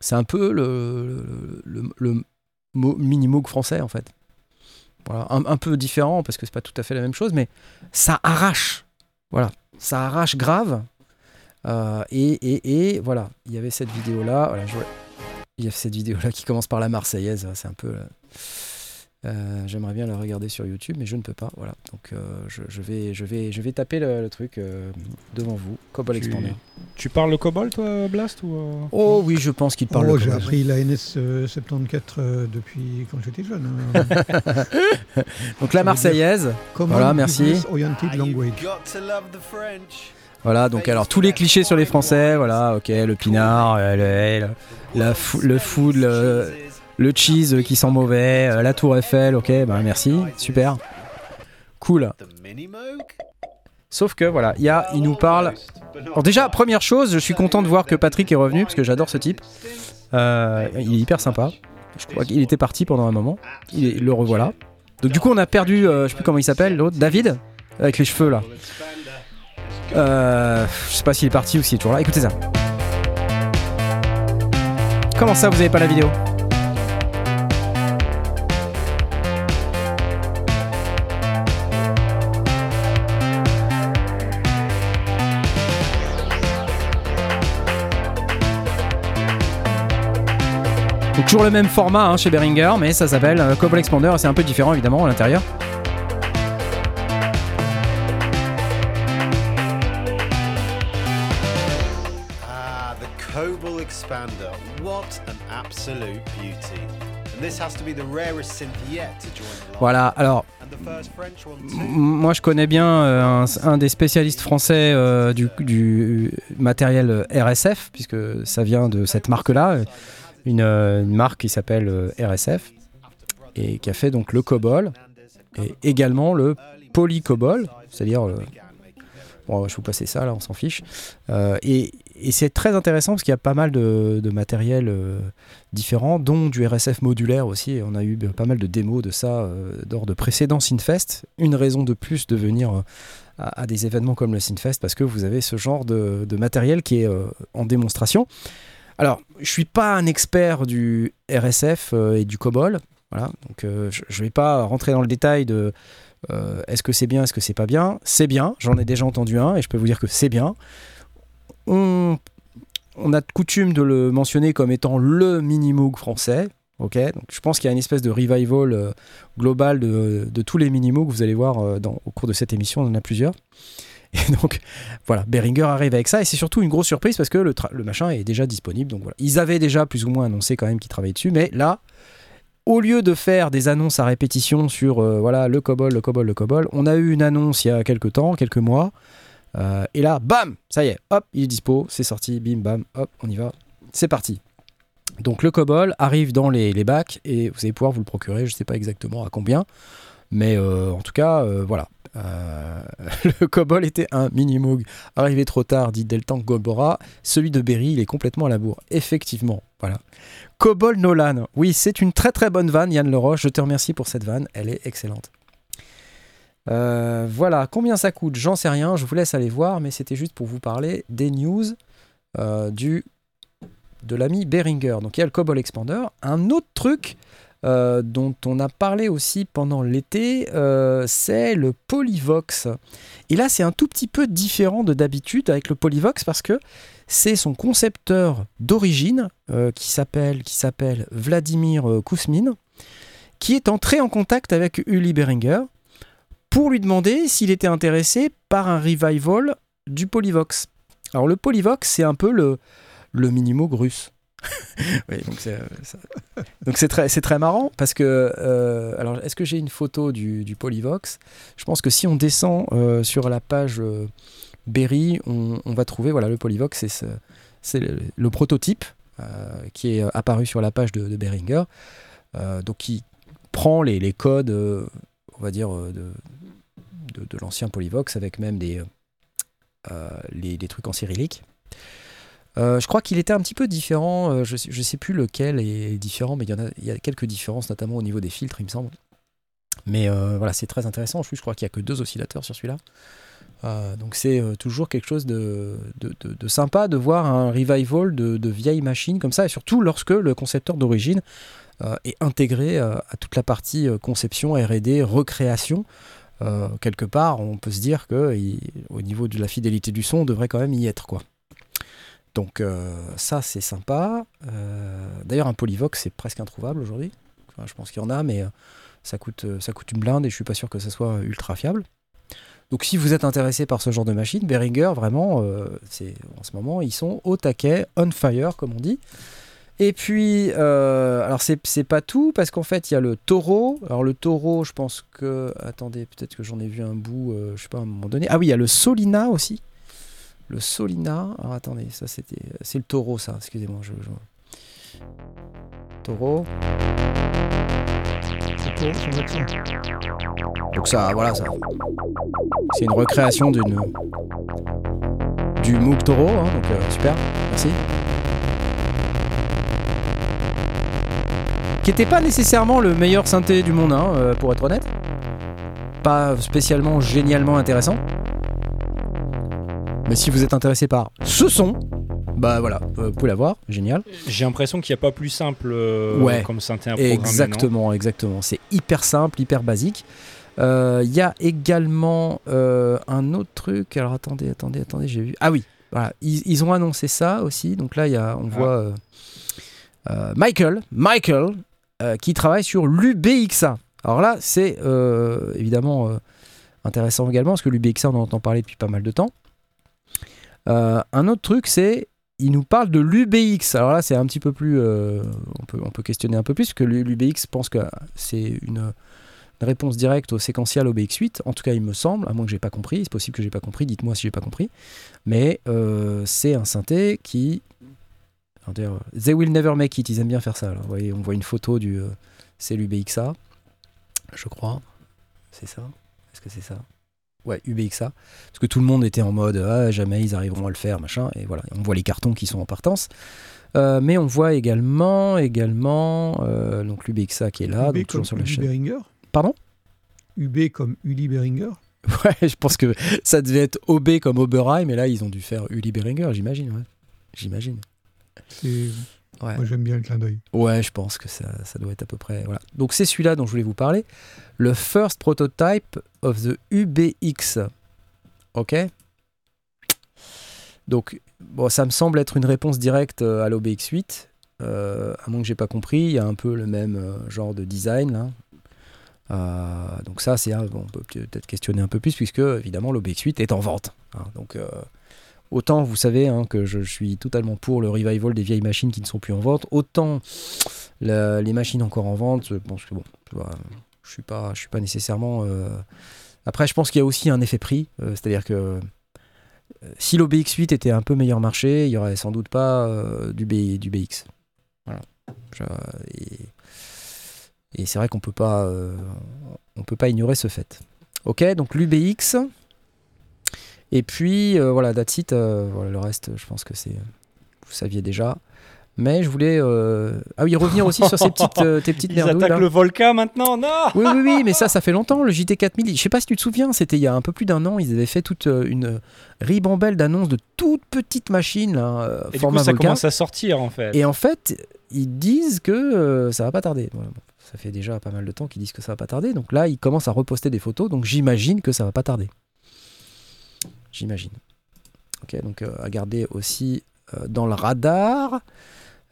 c'est un peu le, mini Moog français en fait. Voilà, un, peu différent parce que c'est pas tout à fait la même chose, mais ça arrache. Voilà, ça arrache grave. Et, et, et voilà, il y avait cette vidéo là. Voilà, il y a cette vidéo là qui commence par la Marseillaise. C'est un peu. Euh, J'aimerais bien la regarder sur YouTube, mais je ne peux pas. Voilà, donc euh, je, je vais, je vais, je vais taper le, le truc euh, devant vous. Cobol Tu- Expander. Tu parles le COBOL, toi, Blast ou euh Oh oui, je pense qu'il parle. Oh, le j'ai Cobol. appris la NS euh, 74 euh, depuis quand j'étais jeune. hein. Donc la Marseillaise. Voilà, merci. Oriented Language. Voilà, donc alors tous les clichés sur les Français, voilà, ok, le pinard, euh, le, le- la fou- le food, le, le cheese qui sent mauvais, euh, la tour Eiffel, ok, bah merci, super, cool. Sauf que voilà, il nous parle. Alors déjà, première chose, je suis content de voir que Patrick est revenu parce que j'adore ce type. Euh, il est hyper sympa. Je crois qu'il était parti pendant un moment. Il est- le revoilà. Donc du coup, on a perdu, euh, je sais plus comment il s'appelle, l'autre, David, avec les cheveux là. Euh, je sais pas s'il est parti ou s'il est toujours là. Écoutez ça. Comment ça, vous avez pas la vidéo? Toujours le même format hein, chez Behringer, mais ça s'appelle euh, Cobol Expander et c'est un peu différent évidemment à l'intérieur. Ah, the Cobol Expander. What an absolute beauty. And this has to be the rarest synth yet to join the line. Voilà, alors. Moi, je connais bien euh, un, un des spécialistes français euh, du, du matériel RSF, puisque ça vient de cette marque-là, une, euh, une marque qui s'appelle euh, RSF, et qui a fait donc le COBOL, et également le polycobol, c'est-à-dire le- Bon, je vous passer ça, là, on s'en fiche. Euh, et c'est très intéressant parce qu'il y a pas mal de, matériel euh, différents, dont du RSF modulaire aussi. Et on a eu euh, pas mal de démos de ça euh, lors de précédents Synfest. Une raison de plus de venir euh, à, des événements comme le Synfest parce que vous avez ce genre de, matériel qui est euh, en démonstration. Alors, je suis pas un expert du RSF euh, et du COBOL. Voilà, donc euh, je ne vais pas rentrer dans le détail de euh, est-ce que c'est bien, est-ce que c'est pas bien. C'est bien, j'en ai déjà entendu un et je peux vous dire que c'est bien. On, a de coutume de le mentionner comme étant le mini-moog français. Ok, donc je pense qu'il y a une espèce de revival global de, tous les mini-moogs. Vous allez voir au cours de cette émission, on en a plusieurs. Et donc voilà, Behringer arrive avec ça et c'est surtout une grosse surprise parce que le machin est déjà disponible. Donc voilà, ils avaient déjà plus ou moins annoncé quand même qu'ils travaillaient dessus, mais là, au lieu de faire des annonces à répétition sur euh, voilà le COBOL, le COBOL, le COBOL, on a eu une annonce il y a quelques temps, quelques mois, euh, et là, bam, ça y est, hop, il est dispo, c'est sorti, bim, bam, hop, on y va, c'est parti. Donc le COBOL arrive dans les, les bacs et vous allez pouvoir vous le procurer, je ne sais pas exactement à combien, mais euh, en tout cas, euh, voilà. Euh, <laughs> le COBOL était un mini-moog arrivé trop tard, dit Deltan Golbora. Celui de Berry, il est complètement à la bourre. Effectivement, voilà. COBOL Nolan, oui, c'est une très très bonne vanne, Yann Leroche. Je te remercie pour cette vanne, elle est excellente. Voilà, combien ça coûte? J'en sais rien, je vous laisse aller voir, mais c'était juste pour vous parler des news du, de l'ami Behringer. Donc il y a le Cobol Expander. Un autre truc euh, dont on a parlé aussi pendant l'été, euh, c'est le Polyvox. Et là, c'est un tout petit peu différent de d'habitude avec le Polyvox parce que c'est son concepteur d'origine euh, qui s'appelle Vladimir Kousmin, qui est entré en contact avec Uli Behringer pour lui demander s'il était intéressé par un revival du Polyvox. Alors le Polyvox, c'est un peu le, le Minimoog russe. <laughs> Donc c'est euh, c'est très, marrant parce que. euh, alors, est-ce que j'ai une photo du, du Polyvox? Je pense que si on descend euh, sur la page Berry, on, va trouver voilà, le Polyvox, c'est ce- c'est le, prototype qui est apparu sur la page de, de Behringer. Donc, qui prend les, codes, on va dire, de, l'ancien Polyvox avec même des, les trucs en cyrillique. Euh, je crois qu'il était un petit peu différent, euh, je, je sais plus lequel est différent, mais il y, en a, quelques différences, notamment au niveau des filtres, il me semble. Mais euh, voilà, c'est très intéressant. En plus, je crois qu'il n'y a que deux oscillateurs sur celui-là. Donc c'est toujours quelque chose de, de, sympa de voir un revival de, vieilles machines comme ça, et surtout lorsque le concepteur d'origine est intégré à toute la partie conception, RD, recréation. Quelque part, on peut se dire que il- au niveau de la fidélité du son, on devrait quand même y être. quoi. Donc euh, ça, c'est sympa. Euh, D'ailleurs, un Polyvox, c'est presque introuvable aujourd'hui. Je pense qu'il y en a, mais euh, ça coûte, ça coûte une blinde et je suis pas sûr que ça soit ultra fiable. Donc si vous êtes intéressé par ce genre de machine, Behringer, vraiment, en ce moment, ils sont au taquet, on fire, comme on dit. Et puis, alors c'est pas tout, parce qu'en fait, il y a le taureau. Alors le taureau, je pense que... Attendez, peut-être que j'en ai vu un bout, je sais pas, à un moment donné. Ah oui, il y a le Solina aussi. Le Solina. Alors attendez, ça c'était... C'est le taureau, ça, excusez-moi. Je, je- Taureau. Donc ça, voilà, ça. C'est une recréation d'une du Moog Taureau, hein, donc euh, super, merci. Qui n'était pas nécessairement le meilleur synthé du monde, hein, euh, pour être honnête. Pas spécialement génialement intéressant. Mais si vous êtes intéressé par ce son, bah voilà, euh, vous pouvez l'avoir, génial. J'ai l'impression qu'il n'y a pas plus simple euh, Ouais. comme synthé à Exactement, exactement. C'est hyper simple, hyper basique. Euh, Il y a également euh, un autre truc. Alors attendez, attendez, attendez, j'ai vu. Ah oui, voilà, ils, ils ont annoncé ça aussi. Donc là, y a, on Ah. voit euh, Michael, Michael, qui travaille sur l'UBXA. Alors là, c'est évidemment intéressant également parce que l'UBXA, on en entend parler depuis pas mal de temps. Euh, un autre truc, c'est il nous parle de l'UBX. Alors là, c'est un petit peu plus. euh, on, peut, on peut questionner un peu plus, que l'UBX pense que c'est une, réponse directe au séquentiel OBX8. En tout cas, il me semble, à moins que j'ai pas compris. C'est possible que j'ai pas compris. Dites-moi si j'ai pas compris. Mais euh, c'est un synthé qui. d'ailleurs, They will never make it. Ils aiment bien faire ça. Vous voyez, on voit une photo du. euh, c'est l'UBXA, je crois. C'est ça? Est-ce que c'est ça? Ouais, UBXA. Parce que tout le monde était en mode ah, jamais ils arriveront à le faire, machin. Et voilà, on voit les cartons qui sont en partance. Euh, mais on voit également, également euh, donc l'UBXA qui est là, UB donc toujours sur la chaîne. Behringer. Pardon? UB comme Uli Behringer. Ouais, je pense que ça devait être OB comme Oberheim, mais là ils ont dû faire Uli Behringer, j'imagine. Ouais. J'imagine. C'est- Ouais. Moi j'aime bien le clin d'œil. Ouais, je pense que ça, ça doit être à peu près. Voilà. Donc c'est celui-là dont je voulais vous parler. Le first prototype of the UBX. Ok Donc, bon, ça me semble être une réponse directe euh, à l'OBX8. Euh, à moins que j'ai pas compris, il y a un peu le même euh, genre de design là. Euh, donc ça, c'est on peut peut-être questionner un peu plus puisque évidemment l'OBX8 est en vente. hein. donc euh, autant vous savez hein, que je, suis totalement pour le revival des vieilles machines qui ne sont plus en vente, autant les machines encore en vente, je pense que bon, je suis pas, suis pas nécessairement. euh, Après, je pense qu'il y a aussi un effet prix, euh, c'est-à-dire que euh, si l'OBX8 était un peu meilleur marché, il y aurait sans doute pas du, BX. Et c'est vrai qu'on peut peut pas ignorer ce fait. Ok, donc l'UBX. Et puis euh, voilà, that's it. euh, voilà, le reste, je pense que c'est, vous saviez déjà. Mais je voulais, euh, ah oui, revenir aussi sur ces petites, euh, tes petites <laughs> Ils attaquent là. le Volca maintenant Non Oui, oui, oui, mais ça, <laughs> ça fait longtemps, le JT4000. Je sais pas si tu te souviens, c'était il y a un peu plus d'un an, ils avaient fait toute une ribambelle d'annonces de toutes petites machines, là, Et du format coup, ça Volca. commence à sortir en fait. Et en fait, ils disent que euh, ça va pas tarder. Voilà, bon, ça fait déjà pas mal de temps qu'ils disent que ça va pas tarder. Donc là, ils commencent à reposter des photos. Donc j'imagine que ça va pas tarder. J'imagine. Ok, donc euh, à garder aussi euh, dans le radar.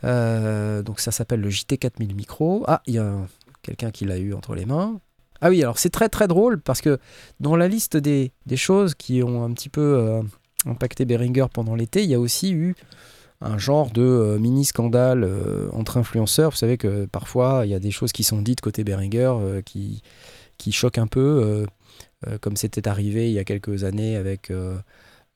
Euh, donc ça s'appelle le JT4000 Micro. Ah, il y a quelqu'un qui l'a eu entre les mains. Ah oui, alors c'est très très drôle parce que dans la liste des, choses qui ont un petit peu impacté Behringer pendant l'été, il y a aussi eu un genre de mini scandale entre influenceurs. Vous savez que parfois il y a des choses qui sont dites côté Behringer euh, qui, choquent un peu, comme c'était arrivé il y a quelques années avec euh,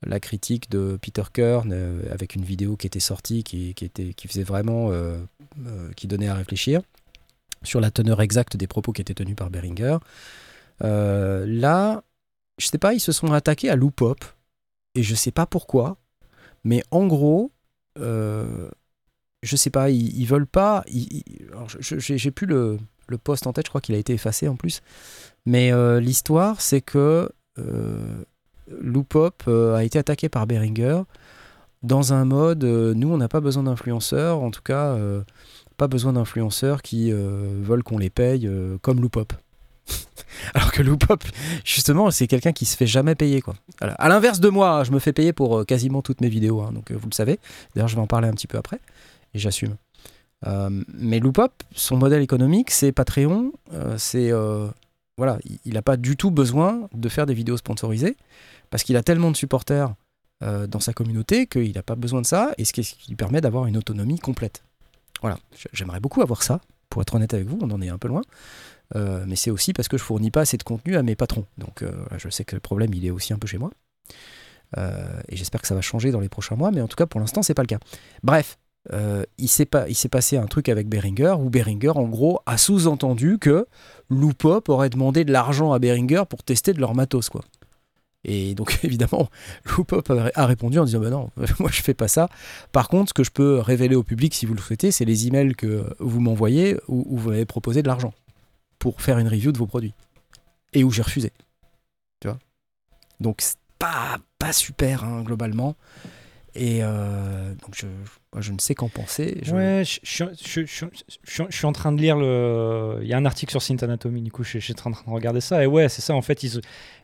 la critique de Peter Kern, euh, avec une vidéo qui était sortie, qui, qui était, qui faisait vraiment, euh, euh, qui donnait à réfléchir sur la teneur exacte des propos qui étaient tenus par Behringer. Euh, là, je sais pas, ils se sont attaqués à Loopop et je sais pas pourquoi, mais en gros, euh, je sais pas, ils, ils veulent pas. j'ai plus le, le post en tête, je crois qu'il a été effacé en plus. Mais euh, l'histoire, c'est que euh, Loopop euh, a été attaqué par Behringer dans un mode nous, on n'a pas besoin d'influenceurs, en tout cas, pas besoin d'influenceurs qui veulent qu'on les paye comme Loopop. <laughs> Alors que Loopop, justement, c'est quelqu'un qui se fait jamais payer. Quoi. À l'inverse de moi, je me fais payer pour quasiment toutes mes vidéos, hein, donc vous le savez. D'ailleurs, je vais en parler un petit peu après, et j'assume. Euh, mais Loopop, son modèle économique, c'est Patreon, euh, c'est euh, voilà, il n'a pas du tout besoin de faire des vidéos sponsorisées parce qu'il a tellement de supporters dans sa communauté qu'il n'a pas besoin de ça et ce qui, lui permet d'avoir une autonomie complète. Voilà, j'aimerais beaucoup avoir ça. Pour être honnête avec vous, on en est un peu loin. Mais c'est aussi parce que je fournis pas assez de contenu à mes patrons. Donc je sais que le problème il est aussi un peu chez moi. Et j'espère que ça va changer dans les prochains mois, mais en tout cas pour l'instant c'est pas le cas. Bref, euh, il s'est passé un truc avec Behringer où Behringer en gros a sous-entendu que Loopop aurait demandé de l'argent à Behringer pour tester de leur matos quoi. Et donc <laughs> évidemment, Loopop a a répondu en disant bah non, <laughs> moi je fais pas ça. Par contre, ce que je peux révéler au public si vous le souhaitez, c'est les emails que vous m'envoyez où, où vous m'avez proposé de l'argent pour faire une review de vos produits et où j'ai refusé. Tu vois? Donc c'est pas pas super hein, globalement. Et euh, donc je, moi, je ne sais qu'en penser. Je- Ouais, je, je- je- je- je- je suis en train de lire le. Il y a un article sur Synth Anatomy, du coup, je, je suis en train de regarder ça. Et ouais, c'est ça, en fait. Ils...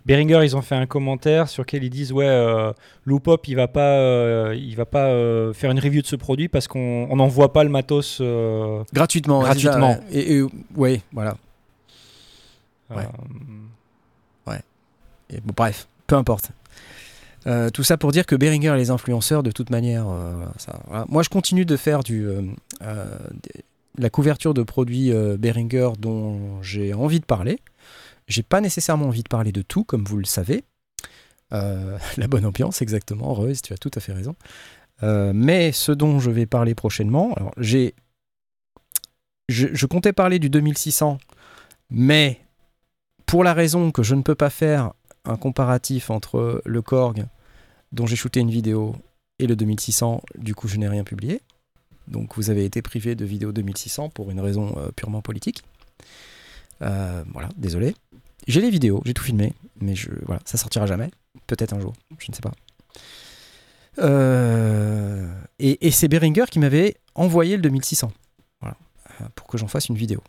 Behringer, ils ont fait un commentaire sur lequel ils disent Ouais, euh, Loopop, il va pas, euh, il va pas euh, faire une review de ce produit parce qu'on on n'envoie pas le matos. euh, Gratuitement. ouais, ça, Gratuitement. ouais. Et, et, ouais, voilà. Ouais. euh, Et bon, bref, peu importe. Euh, tout ça pour dire que Behringer et les influenceurs, de toute manière, euh, moi je continue de faire du, euh, la couverture de produits Behringer dont j'ai envie de parler. J'ai pas nécessairement envie de parler de tout, comme vous le savez. <laughs> La bonne ambiance, exactement, Reuse, tu as tout à fait raison. Mais ce dont je vais parler prochainement, alors j'ai, je comptais parler du 2600, mais pour la raison que je ne peux pas faire un comparatif entre le Korg dont j'ai shooté une vidéo et le 2600, du coup je n'ai rien publié. Donc vous avez été privé de vidéo 2600 pour une raison euh, purement politique. Euh, voilà, désolé. J'ai les vidéos, j'ai tout filmé, mais je, voilà, ça sortira jamais. Peut-être un jour, je ne sais pas. Euh, et c'est Behringer qui m'avait envoyé le 2600, voilà, euh, pour que j'en fasse une vidéo.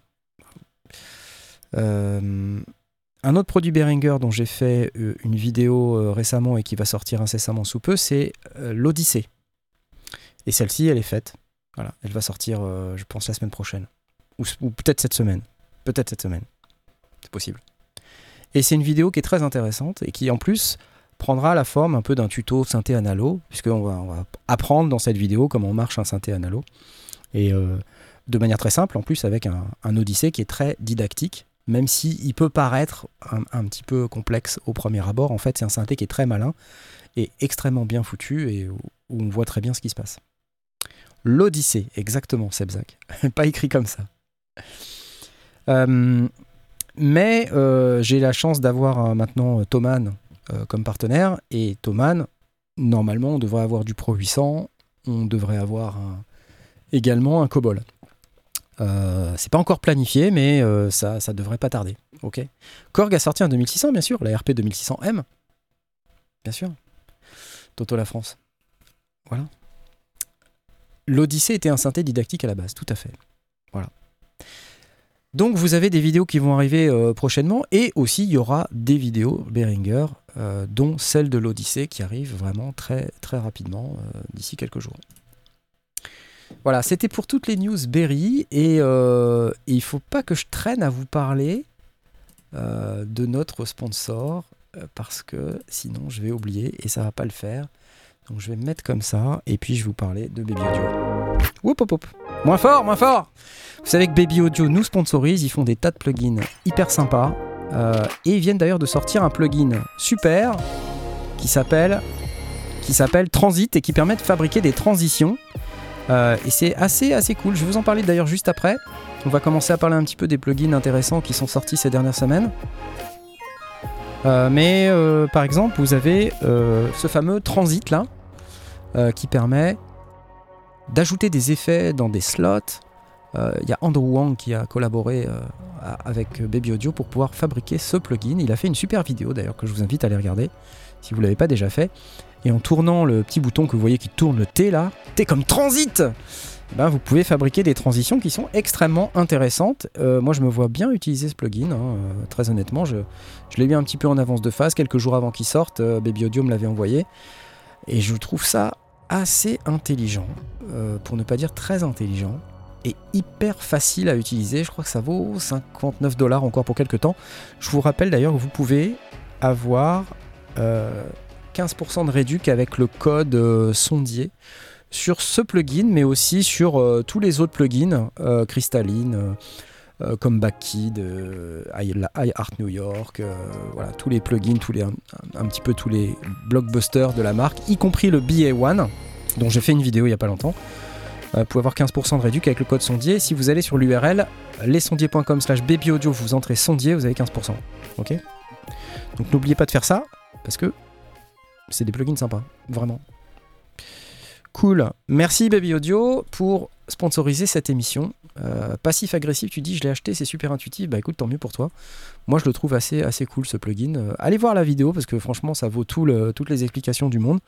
Un autre produit Behringer dont j'ai fait euh, une vidéo euh, récemment et qui va sortir incessamment sous peu, c'est euh, l'Odyssée. Et celle-ci, elle est faite. Voilà, elle va sortir, je pense, la semaine prochaine. Ou, peut-être cette semaine. Peut-être cette semaine. C'est possible. Et c'est une vidéo qui est très intéressante et qui, en plus, prendra la forme un peu d'un tuto synthé analo, puisqu'on va, apprendre dans cette vidéo comment marche un synthé analo. Et de manière très simple, en plus, avec un Odyssée qui est très didactique même si il peut paraître un, petit peu complexe au premier abord, en fait c'est un synthé qui est très malin et extrêmement bien foutu et où, on voit très bien ce qui se passe. L'Odyssée, exactement, Sebzak. <laughs> Pas écrit comme ça. Euh, mais euh, j'ai la chance d'avoir euh, maintenant Thomann euh, comme partenaire et Thomann, normalement, on devrait avoir du Pro 800, on devrait avoir également un Cobol. Euh, c'est pas encore planifié, mais euh, ça, ça devrait pas tarder. Ok. Korg a sorti un 2600, bien sûr, la RP 2600M. Bien sûr. Toto la France. Voilà. L'Odyssée était un synthé didactique à la base, tout à fait. Voilà. Donc vous avez des vidéos qui vont arriver euh, prochainement et aussi il y aura des vidéos Behringer, dont celle de l'Odyssée qui arrive vraiment très très rapidement d'ici quelques jours. Voilà, c'était pour toutes les news Berry et, euh, et il faut pas que je traîne à vous parler euh, de notre sponsor euh, parce que sinon je vais oublier et ça va pas le faire. Donc je vais me mettre comme ça et puis je vais vous parler de Baby Audio. Whoop, hop, hop. Moins fort, moins fort Vous savez que Baby Audio nous sponsorise, ils font des tas de plugins hyper sympas. Euh, et ils viennent d'ailleurs de sortir un plugin super qui s'appelle qui s'appelle Transit et qui permet de fabriquer des transitions. Euh, et c'est assez assez cool. Je vais vous en parler d'ailleurs juste après. On va commencer à parler un petit peu des plugins intéressants qui sont sortis ces dernières semaines. Euh, mais euh, par exemple, vous avez ce fameux transit là qui permet d'ajouter des effets dans des slots. Il y a Andrew Wang qui a collaboré avec Baby Audio pour pouvoir fabriquer ce plugin. Il a fait une super vidéo d'ailleurs que je vous invite à aller regarder si vous ne l'avez pas déjà fait. Et en tournant le petit bouton que vous voyez qui tourne le T là, T comme transit ben, vous pouvez fabriquer des transitions qui sont extrêmement intéressantes. Euh, moi, je me vois bien utiliser ce plugin. hein, euh, très honnêtement, je, je l'ai mis un petit peu en avance de phase, quelques jours avant qu'il sorte. euh, Baby Audio me l'avait envoyé. Et je trouve ça assez intelligent, pour ne pas dire très intelligent, et hyper facile à utiliser. Je crois que ça vaut 59 dollars encore pour quelques temps. Je vous rappelle d'ailleurs que vous pouvez avoir 15% de réduc avec le code euh, sondier sur ce plugin, mais aussi sur euh, tous les autres plugins euh, cristalline. euh, comme Backkid, I- iHeart New York, voilà, tous les plugins, tous les, un, petit peu tous les blockbusters de la marque, y compris le BA1, dont j'ai fait une vidéo il n'y a pas longtemps. Vous pouvez avoir 15% de réduc avec le code sondier. Si vous allez sur l'URL lesondier.com slash babyaudio, vous entrez sondier, vous avez 15%. Ok? Donc n'oubliez pas de faire ça, parce que c'est des plugins sympas, vraiment. Cool. Merci Baby Audio pour sponsoriser cette émission. Euh, passif agressif, tu dis je l'ai acheté, c'est super intuitif. Bah écoute, tant mieux pour toi. Moi je le trouve assez, assez cool ce plugin. Euh, allez voir la vidéo parce que franchement ça vaut toutes les explications du monde.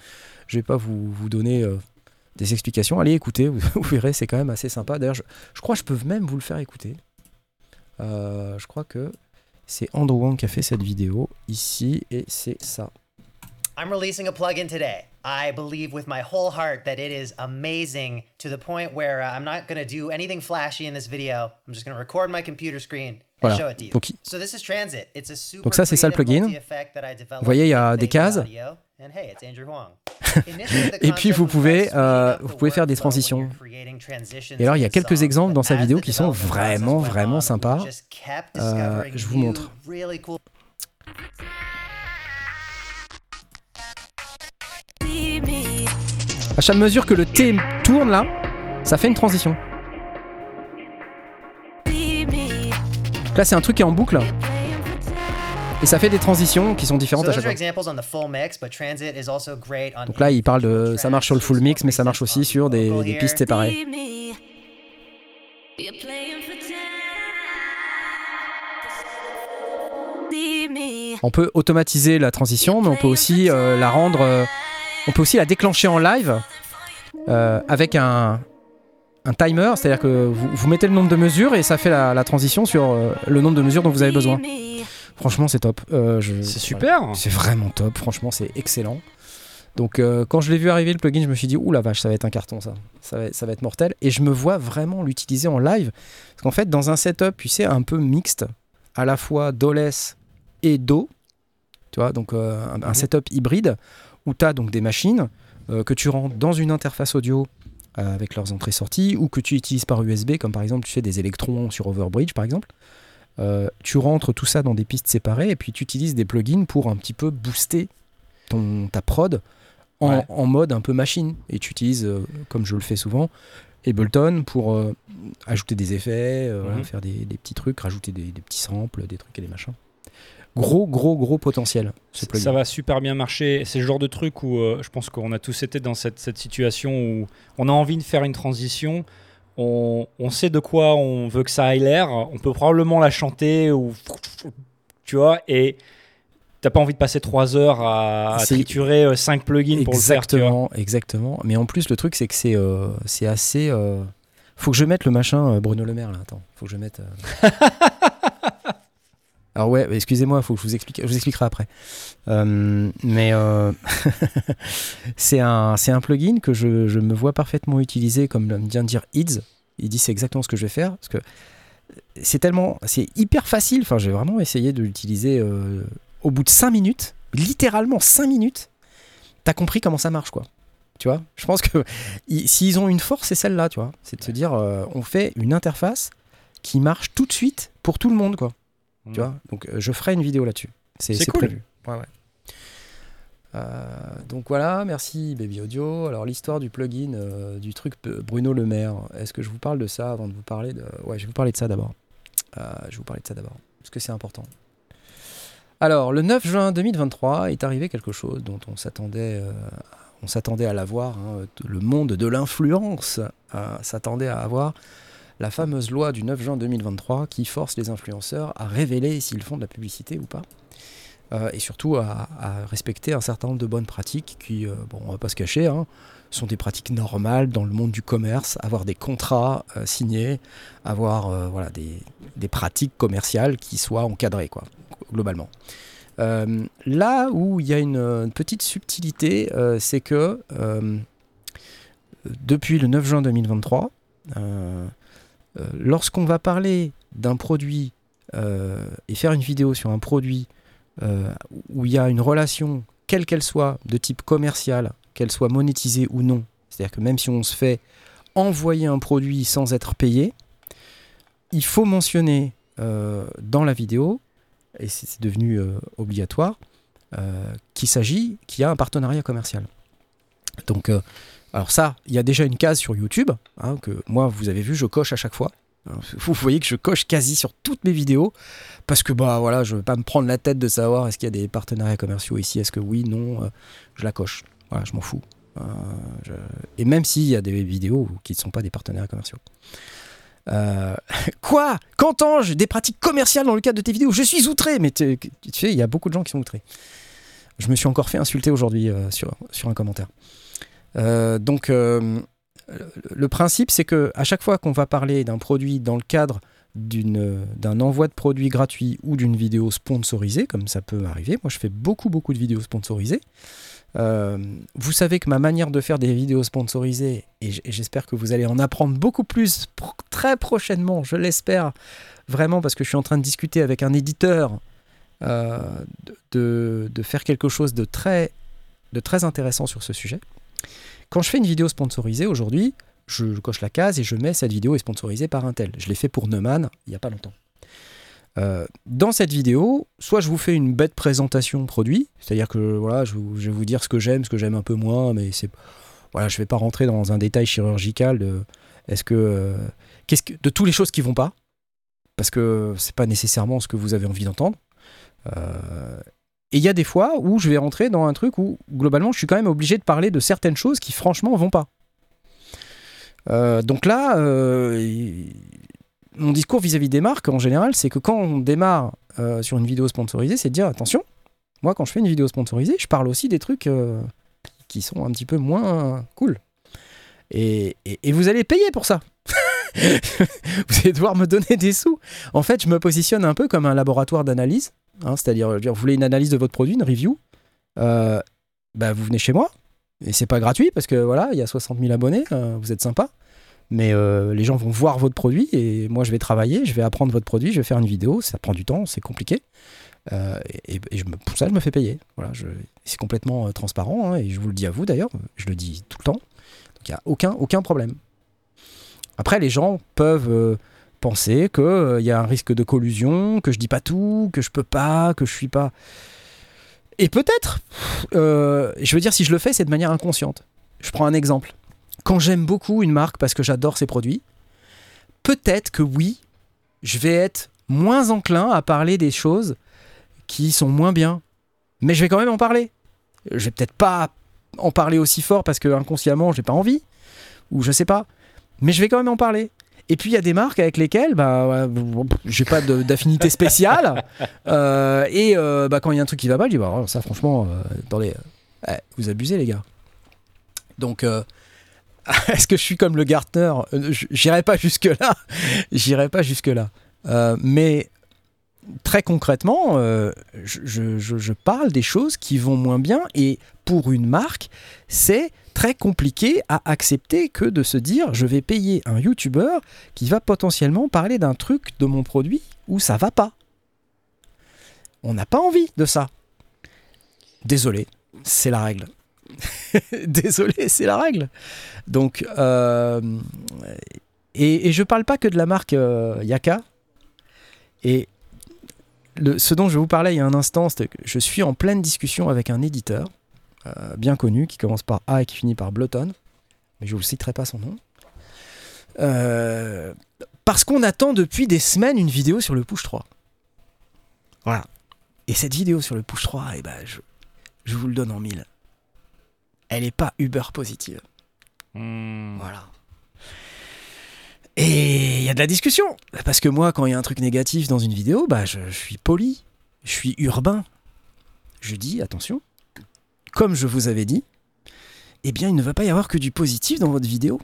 Je vais pas vous, donner euh, des explications. Allez écouter, <laughs> vous, verrez, c'est quand même assez sympa. D'ailleurs, je, crois que je peux même vous le faire écouter. Je crois que c'est Andrew Wang qui a fait cette vidéo ici et c'est ça. I'm releasing a plugin today. I believe with my whole heart that it is amazing to the point where uh, I'm not going to do anything flashy in this video. I'm just going to record my computer screen and Voilà. show it to you. Donc, il- So this is Transit. It's a super Donc ça, c'est ça, le plugin. Vous voyez, il y a des cases. <laughs> Et puis, vous pouvez, euh, vous pouvez faire des transitions. Et alors, il y a quelques exemples dans sa vidéo qui sont vraiment, vraiment sympas. Euh, je vous montre. À chaque mesure que le T tourne là, ça fait une transition. Donc là, c'est un truc qui est en boucle et ça fait des transitions qui sont différentes à chaque fois. Donc là, il parle de ça marche sur le full mix, mais ça marche aussi sur des, pistes séparées. On peut automatiser la transition, mais on peut aussi euh, la rendre, euh, on peut aussi la déclencher en live euh, avec un, un timer, c'est-à-dire que vous, vous mettez le nombre de mesures et ça fait la, la transition sur euh, le nombre de mesures dont vous avez besoin. Franchement, c'est top. Euh, C'est voilà. super. C'est vraiment top, franchement, c'est excellent. Donc, euh, quand je l'ai vu arriver le plugin, je me suis dit, ouh la vache, ça va être un carton, ça. Ça va, ça va être mortel. Et je me vois vraiment l'utiliser en live. Parce qu'en fait, dans un setup, tu sais, un peu mixte, à la fois DOLES et Do, tu vois, donc un, un Mhm. setup hybride, où tu as donc des machines euh, que tu rentres dans une interface audio euh, avec leurs entrées-sorties, ou que tu utilises par USB, comme par exemple, tu fais des électrons sur Overbridge, par exemple. Euh, tu rentres tout ça dans des pistes séparées et puis tu utilises des plugins pour un petit peu booster ton, ta prod en, Ouais. en mode un peu machine. Et tu utilises, comme je le fais souvent, Ableton pour ajouter des effets, voilà, Mhm. faire des, des petits trucs, rajouter des, des petits samples, des trucs et des machins. Gros, gros, gros potentiel, ce plugin. Ça va super bien marcher. C'est le genre de truc où euh, je pense qu'on a tous été dans cette, cette situation où on a envie de faire une transition. On, on sait de quoi on veut que ça aille l'air. On peut probablement la chanter ou tu vois et t'as pas envie de passer trois heures à, à triturer euh, cinq plugins pour le faire. Exactement, exactement. Mais en plus, le truc, c'est que c'est euh, assez. euh, Faut que je mette le machin euh, Bruno Le Maire là. Attends, faut que je mette. <laughs> Alors ouais, excusez-moi, faut que je vous explique. Je vous expliquerai après. Euh, mais euh, <laughs> c'est un c'est un plugin que je, je me vois parfaitement utiliser, comme vient de dire Ids. Il dit c'est exactement ce que je vais faire parce que c'est tellement c'est hyper facile. Enfin, j'ai vraiment essayé de l'utiliser euh, au bout de 5 minutes, littéralement 5 minutes. T'as compris comment ça marche quoi. Tu vois? Je pense que s'ils ont une force, c'est celle-là, tu vois. C'est de se dire, on fait une interface qui marche tout de suite pour tout le monde, quoi. Tu vois Donc, euh, je ferai une vidéo là-dessus. C'est cool. prévu. Ouais, ouais. Euh, donc voilà, merci Baby Audio. Alors l'histoire du plugin euh, du truc Bruno Le Maire, est-ce que je vous parle de ça avant de vous parler de... Ouais, je vais vous parler de ça d'abord. Euh, je vais vous parler de ça d'abord, parce que c'est important. Alors, le 9 juin 2023 est arrivé quelque chose dont on s'attendait, on s'attendait à l'avoir. hein. Le monde de l'influence s'attendait à avoir la fameuse loi du 9 juin 2023 qui force les influenceurs à révéler s'ils font de la publicité ou pas. Euh, et surtout à, respecter un certain nombre de bonnes pratiques qui, euh, bon, on va pas se cacher, hein, sont des pratiques normales dans le monde du commerce, avoir des contrats euh, signés, avoir voilà, des, pratiques commerciales qui soient encadrées, quoi, globalement. Là où il y a une, petite subtilité, c'est que depuis le 9 juin 2023, euh, lorsqu'on va parler d'un produit euh, et faire une vidéo sur un produit euh, où il y a une relation, quelle qu'elle soit, de type commercial, qu'elle soit monétisée ou non, c'est-à-dire que même si on se fait envoyer un produit sans être payé, il faut mentionner dans la vidéo, et c'est devenu obligatoire, qu'il s'agit, qu'il y a un partenariat commercial. Donc, alors ça, il y a déjà une case sur YouTube, hein, que moi, vous avez vu, je coche à chaque fois. Hein, Vous voyez que je coche quasi sur toutes mes vidéos, parce que bah voilà, je veux pas me prendre la tête de savoir est-ce qu'il y a des partenariats commerciaux ici, est-ce que oui, non, euh, je la coche. Voilà, je m'en fous. Je- Et même s'il y a des vidéos qui ne sont pas des partenariats commerciaux. Euh, <laughs> Quoi? Qu'entends-je? Des pratiques commerciales dans le cadre de tes vidéos? Je suis outré Mais tu sais, il y a beaucoup de gens qui sont outrés. Je me suis encore fait insulter aujourd'hui euh, sur un commentaire. Euh, donc, euh, le- principe, c'est que à chaque fois qu'on va parler d'un produit dans le cadre d'un envoi de produit gratuit ou d'une vidéo sponsorisée, comme ça peut arriver, moi je fais beaucoup beaucoup de vidéos sponsorisées. Euh, vous savez que ma manière de faire des vidéos sponsorisées, et j'espère que vous allez en apprendre beaucoup plus très prochainement, je l'espère vraiment, parce que je suis en train de discuter avec un éditeur de, faire quelque chose de très intéressant sur ce sujet. Quand je fais une vidéo sponsorisée aujourd'hui, je coche la case et je mets cette vidéo est sponsorisée par un tel. Je l'ai fait pour Neumann il n'y a pas longtemps. Euh, dans cette vidéo, soit je vous fais une bête présentation produit, c'est-à-dire que voilà, je, vais vous dire ce que j'aime, ce que j'aime un peu moins, mais c'est voilà, je vais pas rentrer dans un détail chirurgical de est-ce que euh, que de toutes les choses qui vont pas, parce que c'est pas nécessairement ce que vous avez envie d'entendre. Euh, et il y a des fois où je vais rentrer dans un truc où globalement je suis quand même obligé de parler de certaines choses qui franchement vont pas. Euh, donc là, euh, mon discours vis-à-vis des marques en général, c'est que quand on démarre euh, sur une vidéo sponsorisée, c'est de dire attention, moi quand je fais une vidéo sponsorisée, je parle aussi des trucs qui sont un petit peu moins cool. Et vous allez payer pour ça. <laughs> vous allez devoir me donner des sous. En fait, je me positionne un peu comme un laboratoire d'analyse. Hein, C'est-à-dire, vous voulez une analyse de votre produit, une review euh, bah, Vous venez chez moi. Et c'est pas gratuit parce que voilà, il y a 60 000 abonnés, euh, vous êtes sympa. Mais euh, les gens vont voir votre produit et moi je vais travailler, je vais apprendre votre produit, je vais faire une vidéo, ça prend du temps, c'est compliqué. Et pour ça, je me fais payer. Voilà, c'est complètement transparent hein, et je vous le dis à vous d'ailleurs, je le dis tout le temps. Donc il n'y a aucun, problème. Après, les gens peuvent penser qu'il y a un risque de collusion, que je dis pas tout, que je peux pas, que je suis pas. Et peut-être, euh, je veux dire, si je le fais, c'est de manière inconsciente. Je prends un exemple. Quand j'aime beaucoup une marque parce que j'adore ses produits, peut-être que oui, je vais être moins enclin à parler des choses qui sont moins bien. Mais je vais quand même en parler. Je vais peut-être pas en parler aussi fort parce que inconsciemment, j'ai pas envie. Ou je sais pas. Mais je vais quand même en parler. Et puis il y a des marques avec lesquelles bah, j'ai pas d'affinité spéciale. <laughs> Euh, et euh, bah, quand il y a un truc qui va pas, je dis bah, ça franchement, euh, attendez, euh, vous abusez les gars. Donc <laughs> est-ce que je suis comme le Gartner? J'irai pas jusque là. <laughs> J'irai pas jusque là. Mais très concrètement, euh, je, je- je- je parle des choses qui vont moins bien et pour une marque, c'est très compliqué à accepter que de se dire je vais payer un youtubeur qui va potentiellement parler d'un truc de mon produit où ça va pas. On n'a pas envie de ça. Désolé, c'est la règle. <laughs> Désolé, c'est la règle. Donc, euh, et, et je parle pas que de la marque euh, Yaka. Et ce dont je vous parlais il y a un instant, que je suis en pleine discussion avec un éditeur euh, bien connu qui commence par A et qui finit par Blotton. Mais je vous citerai pas son nom. Euh, parce qu'on attend depuis des semaines une vidéo sur le push 3. Voilà. Et cette vidéo sur le push 3, eh ben, je, je vous le donne en mille. Elle n'est pas Uber positive. Hmm. Voilà. Et il y a de la discussion. Parce que moi, quand il y a un truc négatif dans une vidéo, bah, je, je suis poli, je suis urbain. Je dis, attention, comme je vous avais dit, eh bien, il ne va pas y avoir que du positif dans votre vidéo.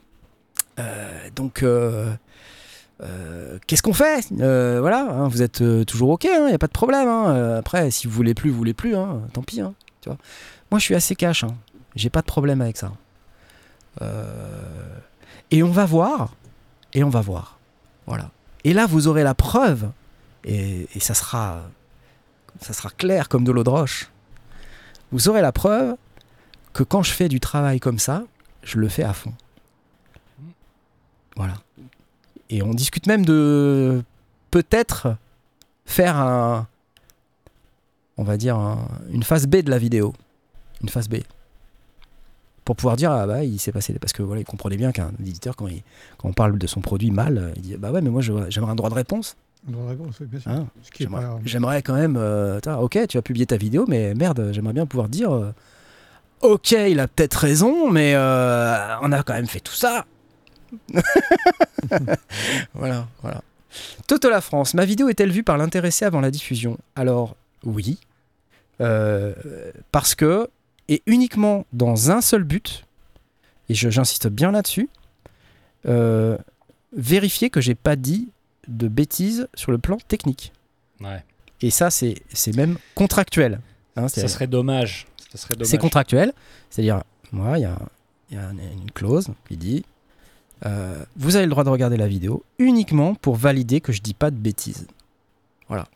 Euh, donc, euh, euh, qu'est-ce qu'on fait? Voilà, hein, vous êtes toujours OK, il n'y a pas de problème. hein. Après, si vous voulez plus, vous voulez plus, hein, tant pis. hein. Moi, je suis assez cash, hein. j'ai pas de problème avec ça. Et on va voir, et on va voir. Voilà. Et là, vous aurez la preuve, et, et ça, sera, ça sera clair comme de l'eau de roche. Vous aurez la preuve que quand je fais du travail comme ça, je le fais à fond. Voilà. Et on discute même de peut-être faire un, on va dire, un- une phase B de la vidéo. Une phase B pour pouvoir dire ah bah il s'est passé parce que voilà il comprenait bien qu'un éditeur quand, quand on parle de son produit mal il dit bah ouais mais moi j'aimerais un droit de réponse Dans la bien sûr. hein. Est j'aimerais, quand même euh, ok tu as publié ta vidéo mais merde j'aimerais bien pouvoir dire euh, ok il a peut-être raison mais euh, on a quand même fait tout ça <laughs> voilà voilà Toto la France ma vidéo est-elle vue par l'intéressé avant la diffusion? Alors oui parce que et uniquement dans un seul but, et je- j'insiste bien là-dessus, vérifier que j'ai pas dit de bêtises sur le plan technique. Ouais. Et ça, c'est même contractuel. hein, Ça serait dommage. Ça serait dommage. c'est contractuel, c'est-à-dire, moi, il y a, y a un- une clause qui dit euh, vous avez le droit de regarder la vidéo uniquement pour valider que je dis pas de bêtises. Voilà.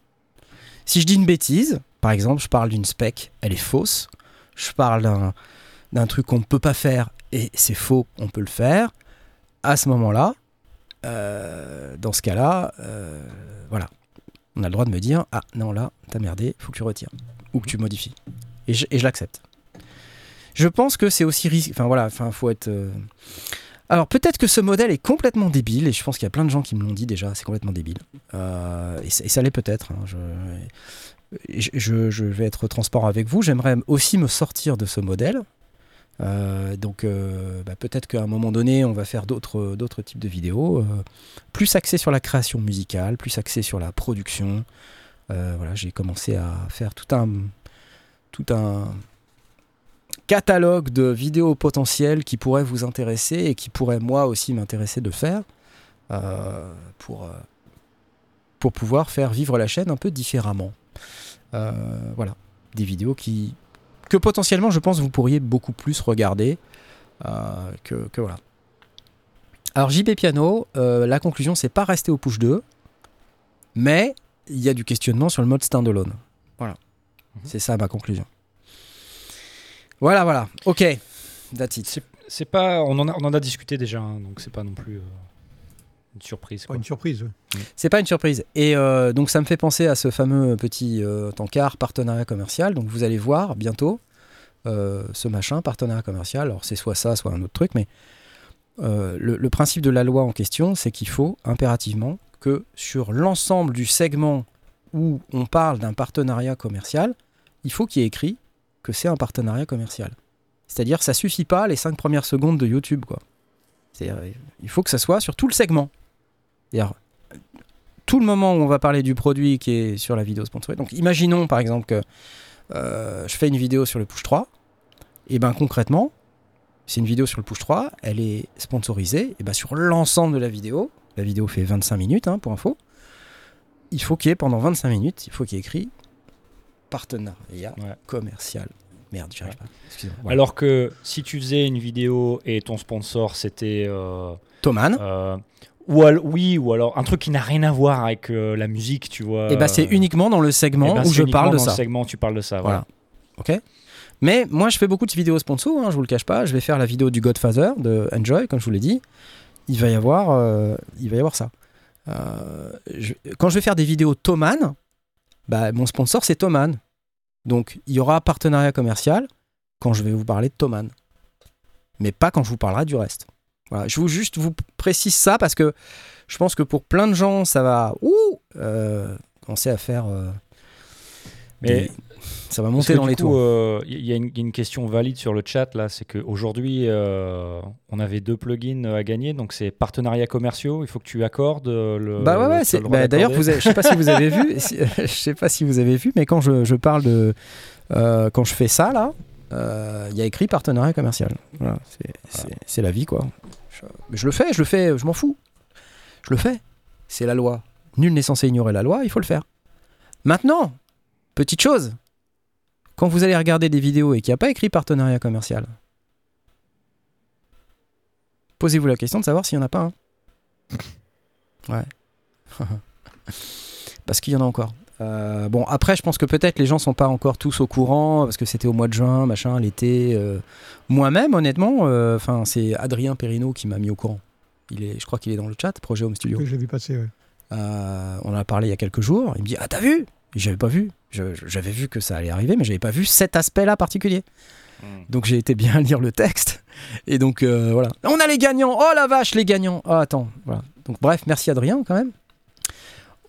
Si je dis une bêtise, par exemple, je parle d'une spec, elle est fausse, je parle d'un, truc qu'on ne peut pas faire et c'est faux, on peut le faire, à ce moment-là, dans ce cas-là, euh, voilà. On a le droit de me dire ah non, là, t'as merdé, faut que tu retires ou que tu modifies. Et je, l'accepte. Je pense que c'est aussi risqué. Enfin voilà, enfin faut être. euh, Alors peut-être que ce modèle est complètement débile et je pense qu'il y a plein de gens qui me l'ont dit déjà. C'est complètement débile. Euh, et, ça- l'est peut-être. hein, je- je vais être transparent avec vous. J'aimerais aussi me sortir de ce modèle. Euh, donc euh, bah, peut-être qu'à un moment donné, on va faire d'autres d'autres types de vidéos, euh, plus axées sur la création musicale, plus axées sur la production. Euh, voilà, j'ai commencé à faire tout un catalogue de vidéos potentielles qui pourraient vous intéresser et qui pourraient moi aussi m'intéresser de faire euh, pour, euh, pouvoir faire vivre la chaîne un peu différemment. Euh, voilà, des vidéos qui que potentiellement je pense vous pourriez beaucoup plus regarder euh, que, que voilà. Alors JB Piano, euh, la conclusion c'est pas rester au push 2, mais il y a du questionnement sur le mode standalone. Voilà, c'est ça ma conclusion. Voilà, voilà. Ok. That's it. C'est- C'est pas. On en a, on en a discuté déjà, hein, donc c'est pas non plus euh, une surprise. Pas une surprise. ouais. C'est pas une surprise. Et euh, donc ça me fait penser à ce fameux petit euh, tankard partenariat commercial. Donc vous allez voir bientôt ce machin partenariat commercial. Alors c'est soit ça, soit un autre truc, mais euh, le, principe de la loi en question, c'est qu'il faut impérativement que sur l'ensemble du segment où on parle d'un partenariat commercial, il faut qu'il y ait écrit que c'est un partenariat commercial. C'est-à-dire ça suffit pas les cinq premières secondes de YouTube, quoi. C'est-à-dire, il faut que ça soit sur tout le segment. Tout le moment où on va parler du produit qui est sur la vidéo sponsorisée. Donc imaginons par exemple que euh, je fais une vidéo sur le push 3, et ben concrètement, c'est une vidéo sur le push 3, elle est sponsorisée, et ben sur l'ensemble de la vidéo, la vidéo fait 25 minutes hein, pour info, il faut qu'il y ait pendant 25 minutes, il faut qu'il y ait écrit partenariat Ouais. commercial. Merde, j'y arrive pas. Excusez-moi. Voilà. Alors que si tu faisais une vidéo et ton sponsor c'était. euh, Thoman, euh, ou al- oui, ou alors un truc qui n'a rien à voir avec euh, la musique, tu vois. et ben c'est euh, uniquement dans le segment eh ben, où je parle de dans le ça. segment où tu parles de ça. Voilà. Voilà. Ok? Mais moi, je fais beaucoup de vidéos sponsor, hein, je vous le cache pas. Je vais faire la vidéo du Godfather de Enjoy, comme je vous l'ai dit. Il va y avoir, euh, il va y avoir ça. Euh, je- quand je vais faire des vidéos Thomann, bah, mon sponsor c'est Thomann. Donc il y aura partenariat commercial quand je vais vous parler de Thomann. Mais pas quand je vous parlerai du reste. Voilà, je vous juste vous précise ça parce que je pense que pour plein de gens ça va ouh, euh, commencer à faire. Mais ça va monter dans les coup, tours. euh, Il y, a une- il y a une question valide sur le chat là, c'est qu'aujourd'hui, euh, on avait deux plugins à gagner, donc c'est partenariats commerciaux. Il faut que tu accordes euh, le. Bah ouais, ouais. bah, D'ailleurs, je sais pas si vous avez vu, <laughs> si- <laughs> je sais pas si vous avez vu, mais quand je, je parle de euh, quand je fais ça là, euh, il y a écrit partenariat commercial. Voilà, c'est- la vie quoi. Je le fais, je le fais, je m'en fous. Je le fais. C'est la loi. Nul n'est censé ignorer la loi, il faut le faire. Maintenant, petite chose. Quand vous allez regarder des vidéos et qu'il n'y a pas écrit partenariat commercial, posez-vous la question de savoir s'il n'y en a pas un. <laughs> Ouais. <laughs> parce qu'il y en a encore. Euh, bon, après, je pense que peut-être les gens sont pas encore tous au courant parce que c'était au mois de juin, machin, l'été. euh. Moi-même, honnêtement, euh, enfin, c'est Adrien Perrino qui m'a mis au courant. Il est, je crois qu'il est dans le chat, Projet Home Studio. Que j'ai vu passer. ouais. Euh, on en a parlé il y a quelques jours. Il me dit Ah, t'as vu? J'avais pas vu. J'avais vu que ça allait arriver, mais j'avais pas vu cet aspect-là particulier. Hmm. Donc j'ai été bien <laughs> lire le texte. Et donc euh, voilà. On a les gagnants. Oh la vache, les gagnants. Oh attends. Voilà. Donc bref, merci Adrien quand même.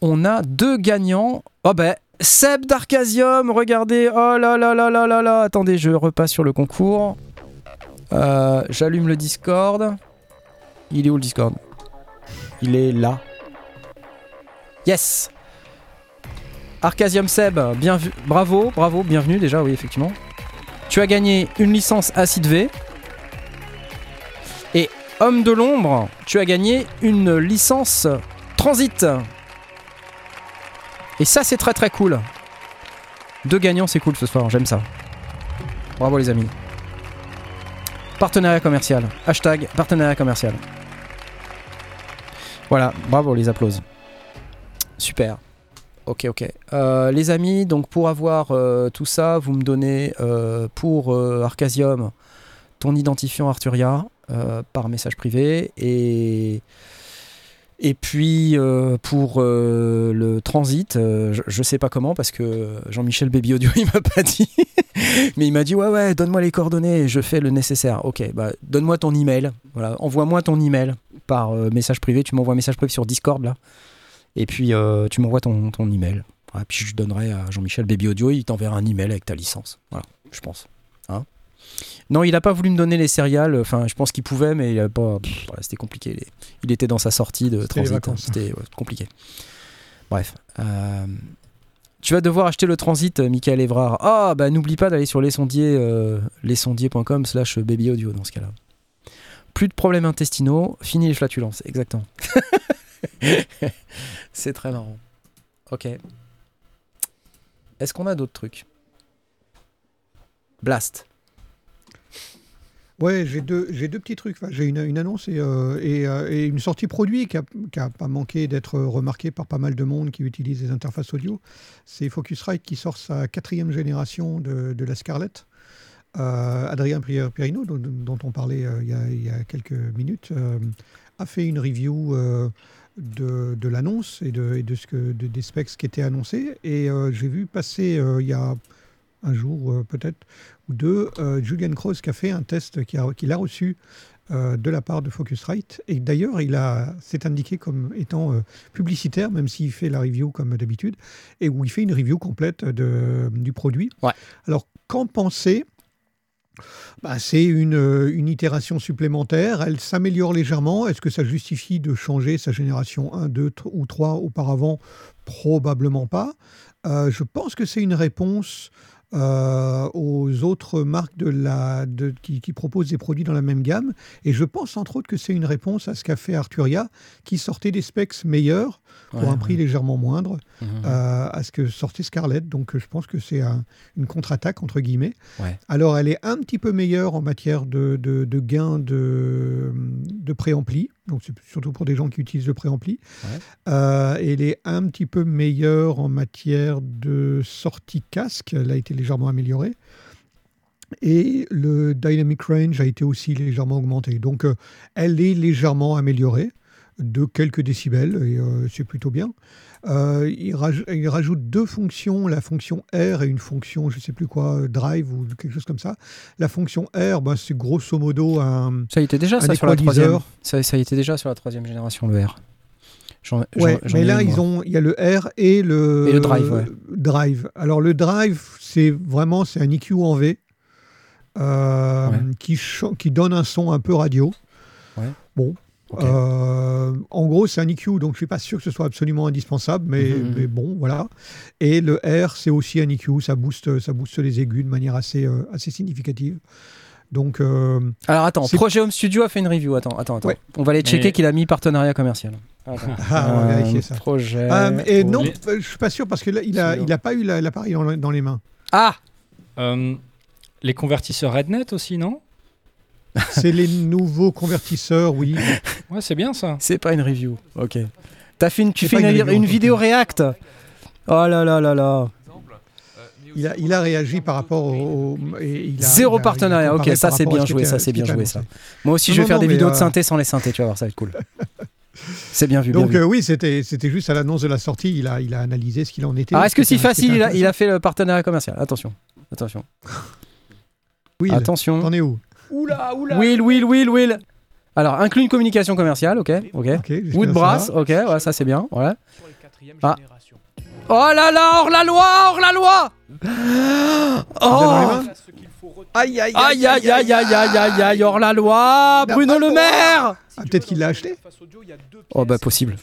On a deux gagnants. Oh ben, Seb d'Arcasium, regardez. Oh là là là là là là. Attendez, je repasse sur le concours. Euh, J'allume le Discord. Il est où le Discord? Il est là. Yes Arcasium Seb, bravo, bravo, bienvenue déjà, oui, effectivement. Tu as gagné une licence Acid V. Et Homme de l'ombre, tu as gagné une licence Transit. Et ça, c'est très très cool. Deux gagnants, c'est cool ce soir, j'aime ça. Bravo les amis. Partenariat commercial. Hashtag partenariat commercial. Voilà, bravo, les applauses. Super. Ok, ok. Euh, les amis, donc pour avoir euh, tout ça, vous me donnez euh, pour Arcasium ton identifiant Arturia par message privé et et puis pour le transit, je, je sais pas comment parce que Jean-Michel Baby Audio <laughs> il m'a pas dit, mais il m'a dit ouais ouais donne-moi les coordonnées et je fais le nécessaire. Ok, bah donne-moi ton email. Voilà, envoie-moi ton email par message privé. Tu m'envoies un message privé sur Discord là. Et puis euh, tu m'envoies ton, ton email. Voilà, puis je donnerai à Jean-Michel Baby Audio, il t'enverra un email avec ta licence. Voilà, je pense. Hein? Non, il a pas voulu me donner les céréales. Enfin, je pense qu'il pouvait, mais il a pas. voilà, c'était compliqué. Il était dans sa sortie de transit. vacances. C'était ouais, compliqué. Bref. euh, Tu vas devoir acheter le transit, euh, Michael Evrard. Ah, bah n'oublie pas d'aller sur lesondiers, euh, lesondiers.com slash baby audio dans ce cas-là. Plus de problèmes intestinaux, fini les flatulences. Exactement. <laughs> C'est très marrant. Ok. Est-ce qu'on a d'autres trucs? Blast. Ouais, j'ai deux, j'ai deux petits trucs. J'ai une, annonce et, euh, euh, et une sortie produit qui n'a pas manqué d'être remarquée par pas mal de monde qui utilise les interfaces audio. C'est Focusrite qui sort sa quatrième génération de, de la Scarlett. Euh, Adrien Pirino, dont, dont on parlait il, y a, il y a quelques minutes, a fait une review de, de l'annonce et, de, et de ce que, de- des specs qui étaient annoncés. Et euh, j'ai vu passer euh, il y a un jour euh, peut-être ou deux, Julian Cross qui a fait un test a- qu'il a reçu de la part de Focusrite. Et d'ailleurs, il s'est indiqué comme étant publicitaire, même s'il fait la review comme d'habitude, et où il fait une review complète de, du produit. Ouais. Alors, qu'en penser bah, c'est une, euh, une itération supplémentaire, elle s'améliore légèrement. Est-ce que ça justifie de changer sa génération 1, 2 tr- ou 3 auparavant? Probablement pas. Euh, je pense que c'est une réponse euh, aux autres marques de la, de- qui, qui proposent des produits dans la même gamme. Et je pense entre autres que c'est une réponse à ce qu'a fait Arturia, qui sortait des specs meilleurs pour Ouais, un prix légèrement moindre Mhm. euh, à ce que sortait Scarlett. Donc je pense que c'est un- une contre-attaque, entre guillemets. Ouais. Alors elle est un petit peu meilleure en matière de, de, de gain de, de préampli. Donc c'est surtout pour des gens qui utilisent le préampli. Ouais. Euh, elle est un petit peu meilleure en matière de sortie casque. Elle a été légèrement améliorée. Et le dynamic range a été aussi légèrement augmenté. Donc, euh, elle est légèrement améliorée de quelques décibels, et euh, c'est plutôt bien. Euh, il, raj- il rajoute deux fonctions, la fonction R et une fonction, je ne sais plus quoi, euh, drive ou quelque chose comme ça. La fonction R, bah, c'est grosso modo un, Ça y était déjà ça sur la troisième. Ça, ça y était déjà sur la troisième génération le R. Ouais, mais ai là, une, ils moi. ont, il y a le R et le, Et le drive, ouais. drive. Alors, le drive, c'est vraiment c'est un EQ en V euh, Ouais. qui, qui donne un son un peu radio. Ouais. Bon. Euh, en gros, c'est un EQ, donc je suis pas sûr que ce soit absolument indispensable, mais, Mhm, mhm. mais bon, voilà. Et le R, c'est aussi un EQ, ça booste, ça booste les aigus de manière assez, euh, assez significative. Donc, euh, Alors attends, Projet Home Studio a fait une review. Attends, attends, attends. Ouais. On va aller checker Mais- qu'il a mis partenariat commercial. Attends. <laughs> Ah, on va vérifier ça. Projet. ah, et non, je suis pas sûr parce que là, il a, Studio. il a pas eu la- l'appareil dans, dans les mains. Ah les convertisseurs Rednet aussi, non? C'est les nouveaux convertisseurs, oui. <laughs> Ouais, c'est bien ça. C'est pas une review. Ok. T'as fait une, tu C'est fais une, vidéo React. Oh là là là là. Il a, il a réagi par rapport au. au- et il a- Zéro il a- partenariat. Ok, ça c'est bien joué. Ça ce c'est bien joué ça. Moi aussi Non, je vais non, faire non, des vidéos de euh, synthé sans les synthés. Tu vas voir, ça va être cool. <laughs> C'est bien vu. Bien Donc vu. euh, oui, c'était c'était juste à l'annonce de la sortie, il a, il a analysé ce qu'il en était. Ah, est-ce que ce qui si était- ce qui facile, il a, il a fait le partenariat commercial? Attention, attention, <laughs> Will, attention. T'en es où? Oula, oula. Will, Will, Will, Will. Alors, inclut une communication commerciale, ok, ok. Ok, jusque-là, Wood ça Brass, va. ok, ouais, ça c'est bien, voilà. Ah. Oh là là, hors la loi, hors la loi les Oh. Aïe, aïe, Aïe, aïe, aïe, aïe, aïe, aïe, aïe, hors la loi Bruno Le. Maire Ah, tu peut-être qu'il l'a acheté Oh, bah, possible.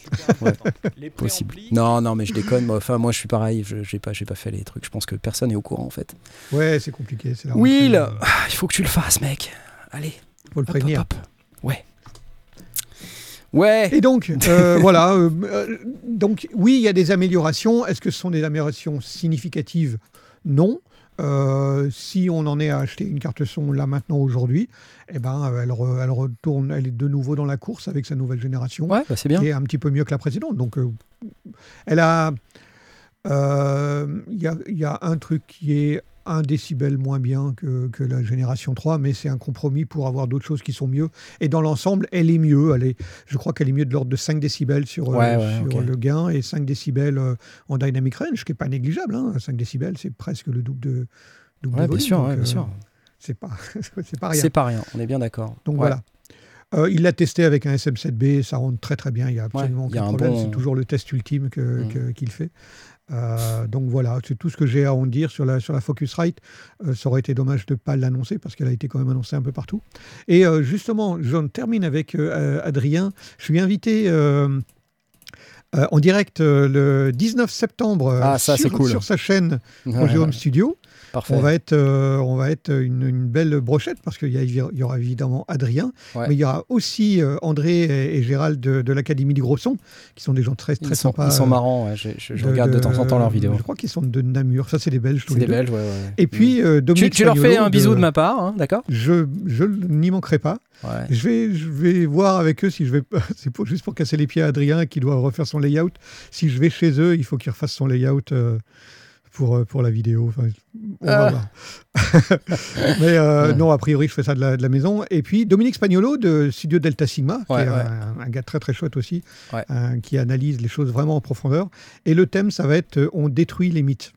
Possible. Non, non, mais je déconne, moi, enfin, moi je suis pareil, je j'ai pas, j'ai pas fait les trucs, je pense que personne n'est au courant en fait. Ouais, c'est compliqué. c'est la Will, ah, il faut que tu le fasses, mec. Allez, faut le hop, prévenir. hop, hop. Ouais. Ouais. Et donc, <laughs> euh, voilà. euh, euh, donc, oui, il y a des améliorations. Est-ce que ce sont des améliorations significatives? Non. Euh, si on en est à acheter une carte son là maintenant aujourd'hui, eh ben, elle, re- elle retourne, elle est de nouveau dans la course avec sa nouvelle génération. Ouais, bah, c'est bien. qui est un petit peu mieux que la précédente. Donc, elle a. Il y, y a un truc qui est un décibel moins bien que, que la génération 3, mais c'est un compromis pour avoir d'autres choses qui sont mieux. Et dans l'ensemble, elle est mieux. Elle est, je crois qu'elle est mieux de l'ordre de 5 décibels sur, euh, Ouais, ouais, sur le gain et 5 décibels euh, en dynamic range, qui n'est pas négligeable. hein. 5 décibels, c'est presque le double de, double de Ouais, bien volume. sûr, donc, ouais, bien euh, sûr. C'est pas, <laughs> c'est pas rien. C'est pas rien, on est bien d'accord. Donc Ouais. voilà. Euh, il l'a testé avec un SM7B, ça rentre très très bien, il n'y a absolument a aucun un problème, bon- c'est toujours le test ultime Mm. que- qu'il fait. Euh, donc voilà, c'est tout ce que j'ai à en dire sur la, sur la Focusrite. Euh, ça aurait été dommage de ne pas l'annoncer parce qu'elle a été quand même annoncée un peu partout. Et euh, justement, j'en termine avec Adrien. Je suis invité en direct le 19 septembre Ah, ça, sur, c'est cool. sur sa chaîne Projet Home Studio. Parfait. On va être, euh, on va être une, une belle brochette parce qu'il y, aura évidemment Adrien, Ouais. mais il y aura aussi euh, André et, et Gérald de, de l'Académie du Gros Son, qui sont des gens très, très Ils sont, sympas. ils sont euh, marrants, ouais, je, je- je regarde de, temps en temps leurs vidéos. Je crois qu'ils sont de Namur. Ça, c'est des Belges tous les des deux. Belges, ouais, ouais. Et puis, euh, tu, Dominique tu leur fais un bisou de, ma part, hein, d'accord? Je, je n'y manquerai pas. Ouais. Je vais, je vais voir avec eux si je vais. <laughs> C'est pour, juste pour casser les pieds à Adrien qui doit refaire son layout. Si je vais chez eux, il faut qu'il refasse son layout euh, pour, euh, pour la vidéo. Enfin, on va Ah. voir. <laughs> Mais euh, Ouais. non, a priori, je fais ça de la, de la maison. Et puis Dominique Spagnolo de Studio Delta Sigma, Ouais, qui est ouais. Un, un gars très très chouette aussi, Ouais. euh, qui analyse les choses vraiment en profondeur. Et le thème, ça va être euh, On détruit les mythes.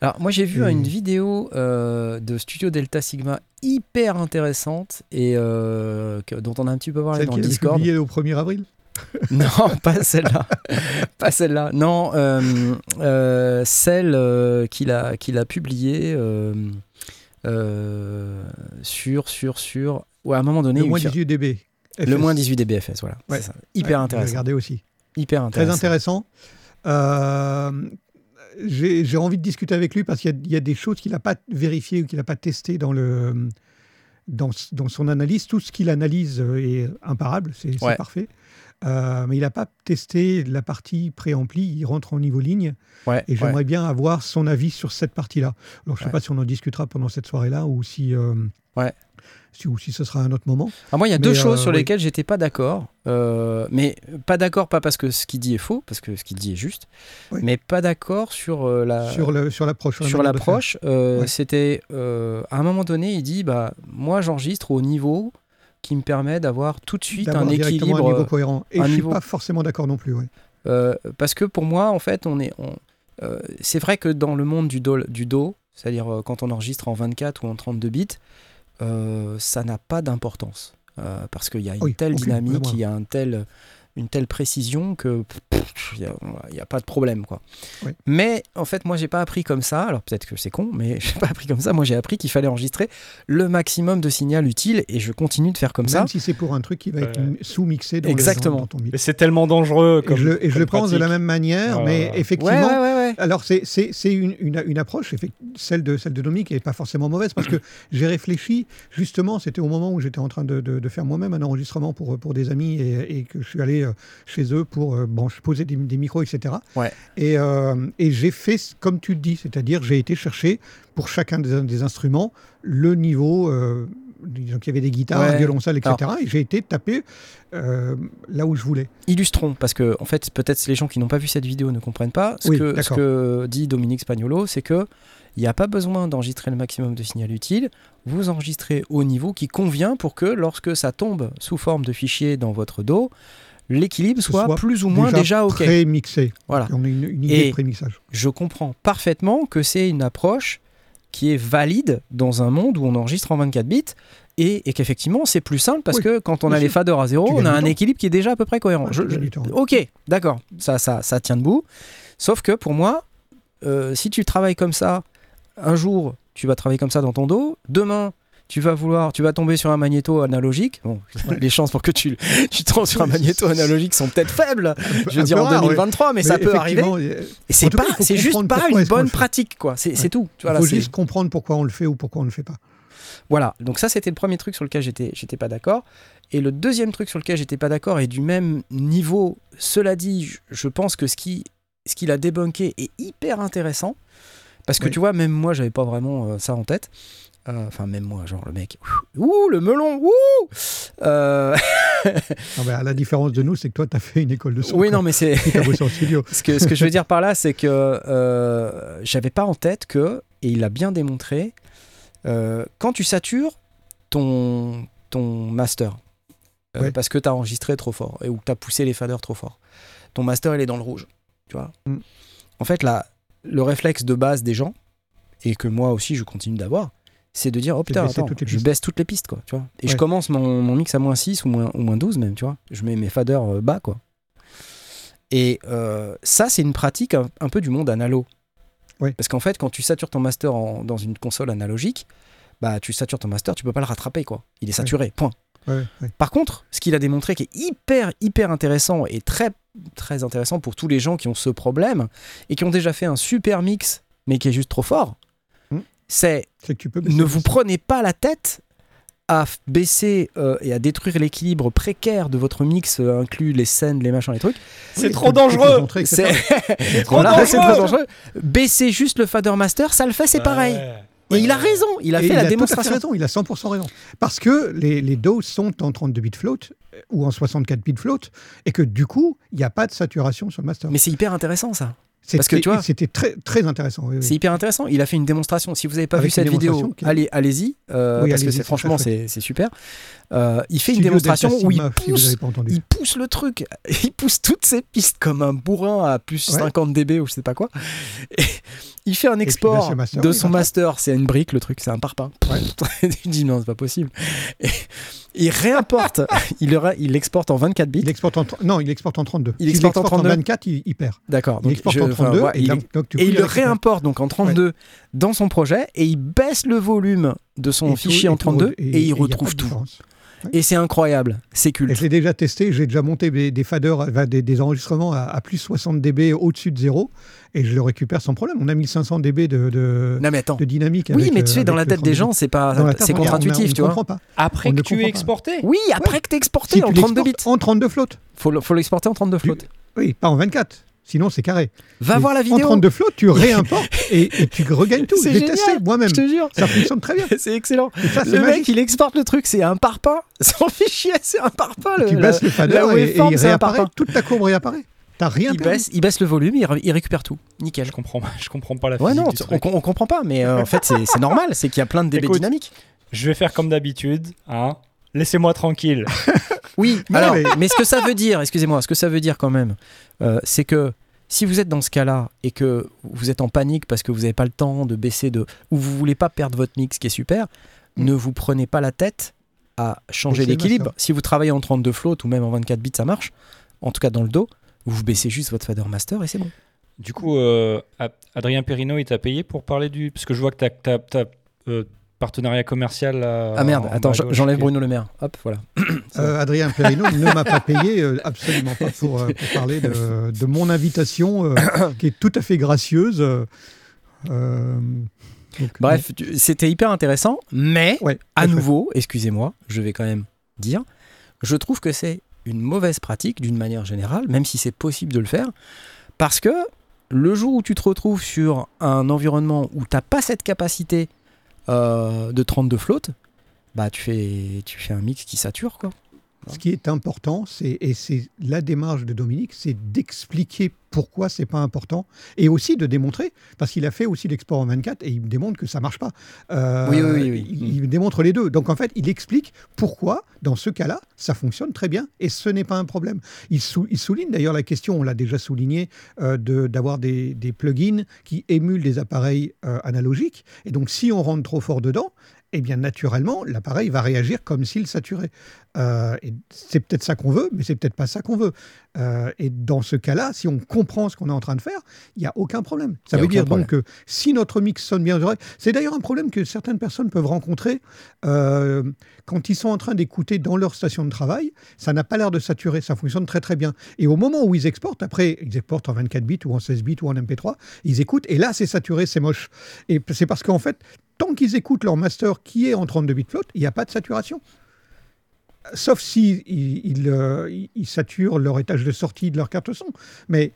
Alors, moi, j'ai vu Et- une vidéo euh, de Studio Delta Sigma hyper intéressante et euh, que- dont on a un petit peu parlé Celle dans qui le est Discord. publiée au 1er avril. <laughs> Non, pas celle-là. pas celle-là. Non, euh, euh, celle euh, qu'il a, qu'il a publiée sur, sur, sur. Ouais, à un moment donné, Le moins fait- 18 dB. le FS. moins 18 dBFS, voilà. Ouais. C'est ça. Hyper Ouais, intéressant. J'ai regardé aussi. Hyper Très intéressant. intéressant. Euh, J'ai envie de discuter avec lui parce qu'il y a- il y, a des choses qu'il n'a pas vérifiées ou qu'il n'a pas testées dans, le, dans, dans son analyse. Tout ce qu'il analyse est imparable, c'est c'est Ouais. parfait. Euh, mais il n'a pas testé la partie préampli, il rentre en niveau ligne Ouais, et ouais. j'aimerais bien avoir son avis sur cette partie-là. Alors je ne sais Ouais. pas si on en discutera pendant cette soirée-là ou si... euh, Ouais. si, ou si ce sera un autre moment. Alors moi, il y a Mais, deux euh, choses sur oui. lesquelles j'étais pas d'accord. Euh, mais pas d'accord, pas parce que ce qu'il dit est faux, parce que ce qu'il dit est juste, Oui. mais pas d'accord sur euh, la sur sur l'approche. la sur l'approche. euh. C'était euh, à un moment donné, il dit bah moi j'enregistre au niveau qui me permet d'avoir tout de suite un équilibre. un niveau cohérent. Et je suis niveau- pas forcément d'accord non plus. ouais. Euh, parce que pour moi, en fait, on est. on- euh, c'est vrai que dans le monde du do, du do c'est-à-dire euh, quand on enregistre en 24 ou en 32 bits, euh, ça n'a pas d'importance. Parce qu'il y a une Oui, telle dynamique, il y a un tel, une telle précision que il n'y a, il y a pas de problème. Quoi. Oui. Mais en fait, moi, j'ai pas appris comme ça. Alors peut-être que c'est con, mais <laughs> j'ai pas appris comme ça. Moi, j'ai appris qu'il fallait enregistrer le maximum de signal utile et je continue de faire comme Même ça. si c'est pour un truc qui va être sous-mixé dans, le- Exactement. dans, ton mix. Mais c'est tellement dangereux. Et Comme, je, le- et je le pense de la même manière, Ouais, mais effectivement, Ouais, ouais, ouais, ouais. Alors, c'est c'est- c'est une, une, une approche, celle de, celle de Domi, qui n'est pas forcément mauvaise, parce que <coughs> j'ai réfléchi, justement, c'était au moment où j'étais en train de, de- de faire moi-même un enregistrement pour, pour des amis et, et que je suis allé euh, chez eux pour euh, bon, poser des, des micros, etc. Ouais. Et, euh, et j'ai fait comme tu le dis, c'est-à-dire j'ai été chercher pour chacun des, des instruments le niveau. euh, disons qu'il y avait des guitares, Ouais. un violoncelle, etc. Et j'ai été taper euh, là où je voulais. illustrons, parce que en fait, peut-être les gens qui n'ont pas vu cette vidéo ne comprennent pas. Ce, Oui, que, ce d'accord. que dit Dominique Spagnolo, c'est que il n'y a pas besoin d'enregistrer le maximum de signal utile. Vous enregistrez au niveau qui convient pour que lorsque ça tombe sous forme de fichier dans votre dos, l'équilibre soit, soit plus ou moins déjà, OK. Pré-mixé. Voilà. On a une, une idée Et- de pré-mixage. Je comprends parfaitement que c'est une approche qui est valide dans un monde où on enregistre en 24 bits et, et qu'effectivement c'est plus simple parce Oui, que quand on a les faders à zéro, on a un équilibre qui est déjà à peu près cohérent. Ouais, Je- ok, d'accord, ça, ça, ça tient debout. Sauf que pour moi, euh, si tu travailles comme ça, un jour tu vas travailler comme ça dans ton dos, demain tu vas vouloir, tu vas tomber sur un magnéto analogique. Bon, les chances pour que tu, tu tombes sur un magnéto analogique sont peut-être faibles. Je veux un dire en rare, ouais. 2023, mais, ça peut arriver. Et c'est pas, c'est juste pas une bonne pratique, quoi. C'est Ouais. tout. Il vois, là, faut juste comprendre pourquoi on le fait ou pourquoi on ne le fait pas. Voilà. Donc ça, c'était le premier truc sur lequel j'étais, j'étais pas d'accord. Et le deuxième truc sur lequel j'étais pas d'accord est du même niveau. Cela dit, je- je pense que ce qui, ce qu'il a débunké est hyper intéressant. Parce que Oui. tu vois, même moi, j'avais pas vraiment euh, ça en tête. Euh, Enfin, même moi, genre le mec, ouh, le melon, ouh. Euh, <laughs> ben, à la différence de nous, c'est que toi, tu as fait une école de son. oui, quoi. non, mais c'est. <laughs> Ce que, ce que je veux dire par là, c'est que euh, j'avais pas en tête que, et il a bien démontré, euh, quand tu satures ton, ton master, euh, Ouais. parce que tu as enregistré trop fort, et, ou que tu as poussé les faders trop fort, ton master, il est dans le rouge. Tu vois Mm. En fait, là, le réflexe de base des gens, et que moi aussi je continue d'avoir, c'est de dire, oh putain, attends, je baisse toutes les pistes, quoi, tu vois. Et je commence mon, mon mix à moins 6 ou moins, ou moins 12 même, tu vois. Je mets mes faders euh, bas, quoi. Et euh, ça, c'est une pratique un, un peu du monde analo. Parce qu'en fait, quand tu satures ton master en- dans une console analogique, bah tu satures ton master, tu peux pas le rattraper, quoi. Il est saturé, point. Ouais, ouais. Par contre, ce qu'il a démontré qui est hyper, hyper intéressant et très, très intéressant pour tous les gens qui ont ce problème et qui ont déjà fait un super mix, mais qui est juste trop fort. C'est ne vous prenez pas la tête à baisser euh, et à détruire l'équilibre précaire de votre mix, euh, inclus les scènes, les machins, les trucs. C'est Oui, trop dangereux. <laughs> C'est trop Voilà, dangereux. Baisser juste le fader master, ça le fait, c'est pareil. Et il a raison, il a Et fait il la a tout à fait démonstration. raison, il a 100% raison. Parce que les, les doses sont en 32 bits float euh, ou en 64 bits float et que du coup, il n'y a pas de saturation sur le master. Mais c'est hyper intéressant ça. Parce que tu vois- C'était très, très intéressant. oui, oui. C'est hyper intéressant. Il a fait une démonstration. Si vous n'avez pas Avec vu cette vidéo, allez, allez-y, euh, Oui, parce que c'est franchement c'est super. Euh, il fait une démonstration où il si pousse, il pousse le truc, <laughs> il pousse toutes ses pistes comme un bourrin à plus Ouais. 50 dB ou je sais pas quoi. Et il fait un export bah, master, de il son master, c'est une brique le truc, c'est un parpaing. Ouais. <laughs> tu dis non, c'est pas possible. Et il réimporte, <laughs> il, il l'exporte en 24 bits. Il exporte en, non, il exporte en 32. Il S'il exporte en 32. 24, il, il perd. D'accord. Il exporte je- en enfin, 32 ouais, et, il donc, et il le réimporte donc en 32 dans son projet et il baisse le volume de son Et fichier en tout- 32 et, il retrouve tout. Et c'est incroyable, c'est culte. je l'ai déjà testé, j'ai déjà monté des, des faders, des, des enregistrements à, à plus 60 dB au-dessus de zéro, et je le récupère sans problème. On a 1500 dB de, de, Non mais attends. de dynamique. Oui, avec, mais tu euh, sais, dans la tête des 32. gens, c'est pas, contre-intuitif, tu vois. pas. Après On que tu aies exporté Oui, après que t'es exporté Si en tu 32 bits. en 32 flottes. Faut, faut l'exporter en 32 flottes. Oui, pas en 24. Sinon, c'est carré. Va voir la En vidéo. 32 flottes, tu <laughs> réimportes et, et tu regagnes tout. <laughs> C'est J'ai testé génial, moi-même. Je te jure. Ça fonctionne très bien. <laughs> C'est excellent. Ça, Le mec, il exporte le truc, c'est un parpaing. Sans fichier, c'est un parpaing. Le, tu la- baisses le fader et, et il réapparaît. Toute ta courbe réapparaît. T'as rien il perdu. baisse, il baisse le volume, il, il récupère tout. Nickel. Je comprends, je comprends pas la Ouais, physique non, du t- on, truc. on comprend pas, mais euh, en fait, c'est normal. C'est qu'il y a plein de dB Écoute, dynamiques. Je vais faire comme d'habitude. Hein. Laissez-moi tranquille. <laughs> Oui, alors, mais- mais... ce que ça veut dire, excusez-moi, ce que ça veut dire quand même, euh, c'est que si vous êtes dans ce cas-là et que vous êtes en panique parce que vous n'avez pas le temps de baisser de. ou vous voulez pas perdre votre mix, qui est super, Mm. ne vous prenez pas la tête à changer l'équilibre. Si vous travaillez en 32 float ou même en 24 bits, ça marche. En tout cas, dans le dos, vous baissez juste votre fader master et c'est bon. Du coup, euh, Ad- Adrien Perrino, il t'a payé pour parler du. Parce que je vois que t'as as, partenariat commercial. là, ah merde, en attends, j'enlève Bruno Le Maire. Hop, voilà. <coughs> Euh, Adrien Perrino ne m'a pas payé, euh, absolument pas, pour, euh, pour parler de, de mon invitation, euh, <coughs> qui est tout à fait gracieuse. euh, euh, donc, Bref, c'était hyper intéressant, mais Ouais, à nouveau, excusez-moi, je vais quand même dire, je trouve que c'est une mauvaise pratique d'une manière générale, même si c'est possible de le faire, parce que le jour où tu te retrouves sur un environnement où tu n'as pas cette capacité euh, de 32 flottes, bah tu fais, tu fais un mix qui sature quoi. Ce qui est important, c'est et c'est la démarche de Dominique, c'est d'expliquer pourquoi c'est pas important et aussi de démontrer, parce qu'il a fait aussi l'export en 24 et il démontre que ça marche pas. Euh, Oui, oui, oui, oui. Il, il démontre les deux. Donc en fait, il explique pourquoi, dans ce cas-là, ça fonctionne très bien et ce n'est pas un problème. Il, sou- il souligne d'ailleurs la question, on l'a déjà souligné, euh, de- d'avoir des, des plugins qui émulent des appareils euh, analogiques. Et donc si on rentre trop fort dedans, eh bien naturellement, l'appareil va réagir comme s'il saturait. Euh, c'est peut-être ça qu'on veut, mais c'est peut-être pas ça qu'on veut. Euh, et dans ce cas-là, si on comprend ce qu'on est en train de faire, il n'y a aucun problème. Ça veut dire donc que si notre mix sonne bien aux oreilles, c'est d'ailleurs un problème que certaines personnes peuvent rencontrer euh, quand ils sont en train d'écouter dans leur station de travail. Ça n'a pas l'air de saturer, ça fonctionne très très bien. Et au moment où ils exportent, après, ils exportent en 24 bits ou en 16 bits ou en MP3, ils écoutent et là c'est saturé, c'est moche. Et c'est parce qu'en fait, tant qu'ils écoutent leur master qui est en 32 bits float, il n'y a pas de saturation. Sauf si ils, ils, euh, ils- saturent leur étage de sortie de leur carte son. Mais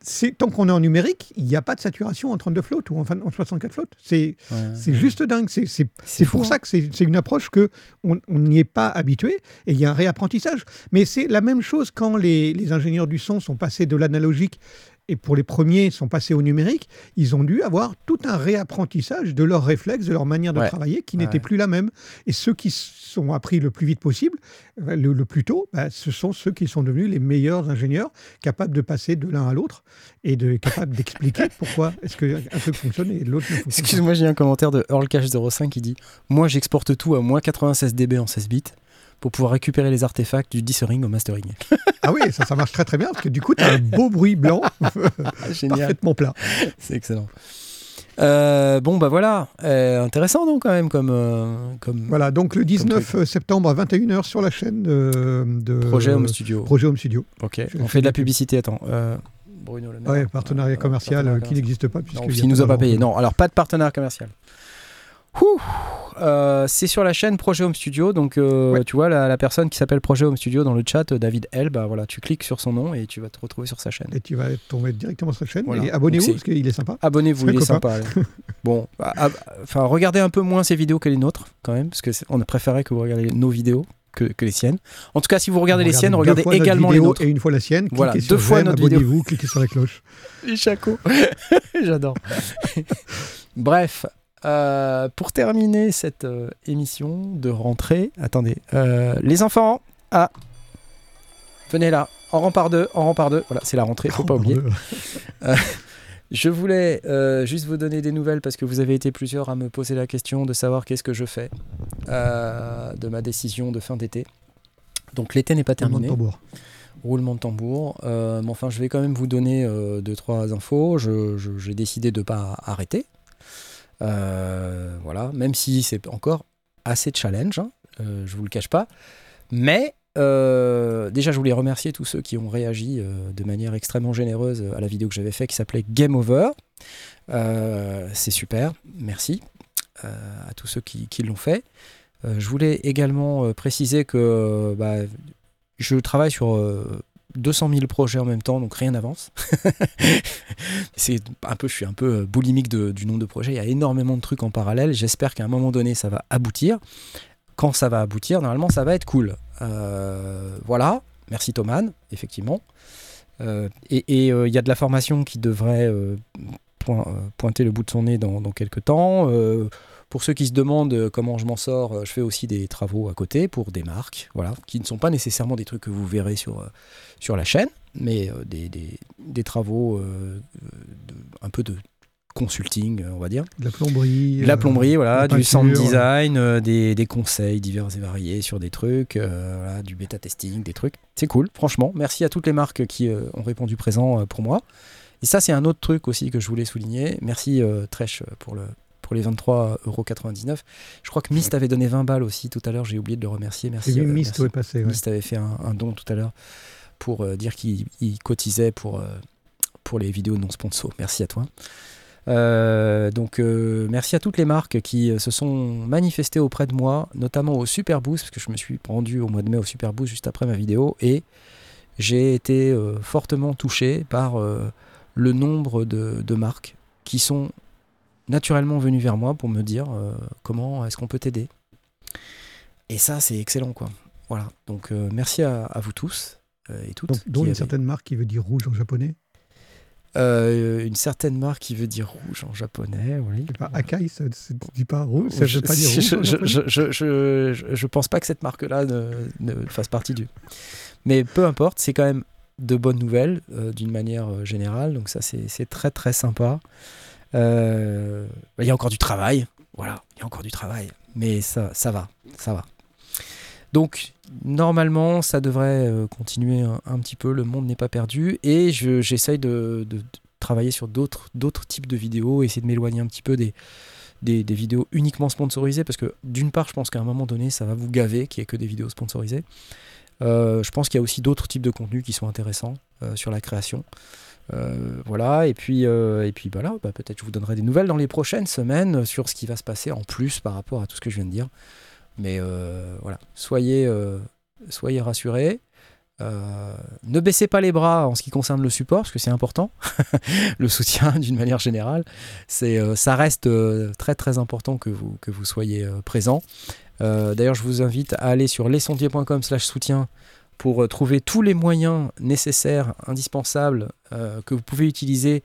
c'est tant qu'on est en numérique, il n'y a pas de saturation en 32 float ou en, en 64 float. C'est c'est juste dingue. C'est- C'est c'est fou, pour hein. ça que c'est c'est une approche que on n'y est pas habitué et il y a un réapprentissage. Mais c'est la même chose quand les, les ingénieurs du son sont passés de l'analogique et pour les premiers sont passés au numérique, ils ont dû avoir tout un réapprentissage de leurs réflexes, de leur manière de Ouais. travailler qui Ouais. n'était plus la même. Et ceux qui sont appris le plus vite possible, euh, le, le plus tôt, bah, ce sont ceux qui sont devenus les meilleurs ingénieurs, capables de passer de l'un à l'autre et de capables d'expliquer <laughs> pourquoi est-ce qu'un truc fonctionne et l'autre ne fonctionne pas. Excuse-moi, j'ai un commentaire de EarlCache05 qui dit Moi, j'exporte tout à moins 96 dB en 16 bits pour pouvoir récupérer les artefacts du dissering au mastering. <laughs> Ah oui, ça, ça marche très très bien parce que du coup, tu as un beau bruit blanc <laughs> <laughs> Génial, parfaitement plat. c'est excellent. Euh, bon, bah voilà, Euh, intéressant donc quand même comme, euh, comme Voilà, donc le 19 septembre à 21h sur la chaîne de, de- projet Home Studio. Projet Home Studio. Ok, Je on fait de la publicité, attends. Bruno Le Maire. Ouais, partenariat commercial partenariat qui n'existe pas. Non, puisque il nous a pas payé. Non, alors pas de partenaire commercial. Euh, c'est sur la chaîne Projet Home Studio. Donc, euh, Ouais. tu vois, la, la personne qui s'appelle Projet Home Studio dans le chat, euh, David L, bah voilà, tu cliques sur son nom et tu vas te retrouver sur sa chaîne. Et tu vas tomber directement sur la chaîne. Voilà. Abonnez-vous parce qu'il est sympa. Abonnez-vous, il est sympa. <laughs> bon, bah, ah, enfin, regardez un peu moins ses vidéos que les nôtres, quand même, parce que c'est- on a préféré que vous regardiez nos vidéos que, que les siennes. En tout cas, si vous regardez les siennes, regardez également les nôtres. Et une fois la sienne. Voilà, cliquez deux sur fois notre vidéo. Abonnez-vous, cliquez sur la cloche. <laughs> Les chacos. <laughs> J'adore. Bref, euh, pour terminer cette euh, émission de rentrée, attendez, euh, les enfants, ah, venez là, en rang par deux, en rang par deux. Voilà, c'est la rentrée, faut pas oublier. Je voulais juste vous donner des nouvelles parce que vous avez été plusieurs à me poser la question de savoir qu'est-ce que je fais de ma décision de fin d'été. Donc l'été n'est pas Roulement de terminé tambour. roulement de tambour. Euh, mais enfin, je vais quand même vous donner euh, deux, trois infos. J'ai décidé de ne pas arrêter. Euh, voilà, même si c'est encore assez challenge, hein, euh, je vous le cache pas. Mais euh, déjà, je voulais remercier tous ceux qui ont réagi de manière extrêmement généreuse à la vidéo que j'avais faite qui s'appelait Game Over. C'est super, merci à tous ceux qui, l'ont fait. Je voulais également préciser que bah, je travaille sur 200 000 projets en même temps, donc rien n'avance. <laughs> c'est un peu, je suis un peu euh, boulimique du nombre de projets. Il y a énormément de trucs en parallèle. J'espère qu'à un moment donné, ça va aboutir. Quand ça va aboutir, normalement, ça va être cool. Euh, voilà. Merci Thoman, effectivement. Euh, et il y a de la formation qui devrait point- pointer le bout de son nez dans quelques temps. Pour ceux qui se demandent euh, comment je m'en sors, euh, je fais aussi des travaux à côté pour des marques, voilà, qui ne sont pas nécessairement des trucs que vous verrez sur, euh, sur la chaîne, mais des, des- des travaux, de- un peu de consulting, on va dire. De la plomberie. De la euh, plomberie, voilà, du sound design, euh, des, des conseils divers et variés sur des trucs, euh, voilà, du bêta testing, des trucs. C'est cool, franchement. Merci à toutes les marques qui ont répondu présent pour moi. Et ça, c'est un autre truc aussi que je voulais souligner. Merci Tresh pour, le, pour les 23,99€. Je crois que Mist avait donné 20 balles aussi tout à l'heure, j'ai oublié de le remercier. Merci. Euh, Mist ouais, ouais. Mist avait fait un, un don tout à l'heure pour euh, dire qu'il il cotisait pour, euh, pour les vidéos non sponsor. Merci à toi. Euh, donc merci à toutes les marques qui se sont manifestées auprès de moi, notamment au Super Boost, parce que je me suis rendu au mois de mai au Super Boost juste après ma vidéo, et j'ai été fortement touché par le nombre de, de marques qui sont naturellement venues vers moi pour me dire euh, comment est-ce qu'on peut t'aider. Et ça, c'est excellent, quoi. Voilà. Donc euh, merci à, à vous tous euh, et toutes. Donc, dont une certaine marque qui veut dire rouge en japonais. Euh, une certaine marque qui veut dire rouge en japonais, oui. Pas Akai, ça ne dit pas rouge. Ça je, veut pas dire rouge. je, je, je, je, pense pas que cette marque-là ne, ne fasse partie du. Mais peu importe, c'est quand même de bonnes nouvelles euh, d'une manière générale. Donc ça, c'est c'est très très sympa. Euh, Il y a encore du travail. Voilà, il y a encore du travail. Mais ça, va, ça va. Donc normalement, ça devrait euh, continuer un, petit peu. Le monde n'est pas perdu. Et je- j'essaye de, travailler sur d'autres types de vidéos, essayer de m'éloigner un petit peu des, vidéos uniquement sponsorisées parce que d'une part je pense qu'à un moment donné ça va vous gaver qu'il n'y ait que des vidéos sponsorisées Euh, je pense qu'il y a aussi d'autres types de contenus qui sont intéressants sur la création Euh, voilà et puis euh, et puis voilà bah, peut-être je vous donnerai des nouvelles dans les prochaines semaines sur ce qui va se passer en plus par rapport à tout ce que je viens de dire. Mais euh, voilà soyez euh, soyez rassurés. Euh, ne baissez pas les bras en ce qui concerne le support parce que c'est important. <laughs> Le soutien <laughs> d'une manière générale euh, ça reste euh, très très important que vous que vous soyez euh, présent Euh, d'ailleurs je vous invite à aller sur lesondiers.com slash soutien pour euh, trouver tous les moyens nécessaires indispensables euh, que vous pouvez utiliser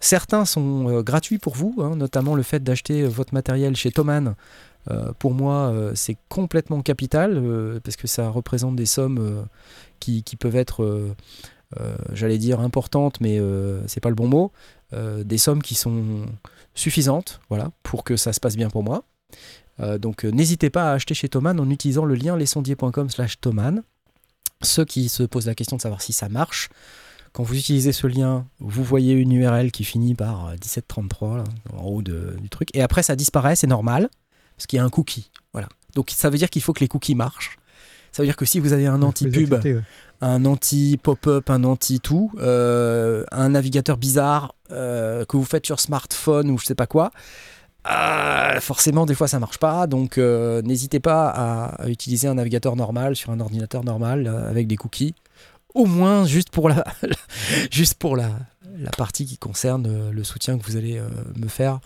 certains sont euh, gratuits pour vous hein, notamment le fait d'acheter votre matériel chez Thomann pour moi c'est complètement capital parce que ça représente des sommes qui, peuvent être j'allais dire importantes mais c'est pas le bon mot des sommes qui sont suffisantes voilà, pour que ça se passe bien pour moi. Donc n'hésitez pas à acheter chez Thomann en utilisant le lien lesondiers.com slash Thomann. Ceux qui se posent la question de savoir si ça marche, quand vous utilisez ce lien, vous voyez une URL qui finit par euh, 1733 là, en haut de- du truc, et après ça disparaît, c'est normal, parce qu'il y a un cookie. Voilà. Donc ça veut dire qu'il faut que les cookies marchent. Ça veut dire que si vous avez un anti-pub, ouais. un anti-pop-up, un anti-tout, euh, un navigateur bizarre euh, que vous faites sur smartphone ou je sais pas quoi, euh, forcément des fois ça marche pas. Donc euh, n'hésitez pas à, utiliser un navigateur normal sur un ordinateur normal euh, avec des cookies. Au moins juste pour la, <laughs> juste pour la, partie qui concerne le soutien que vous allez me faire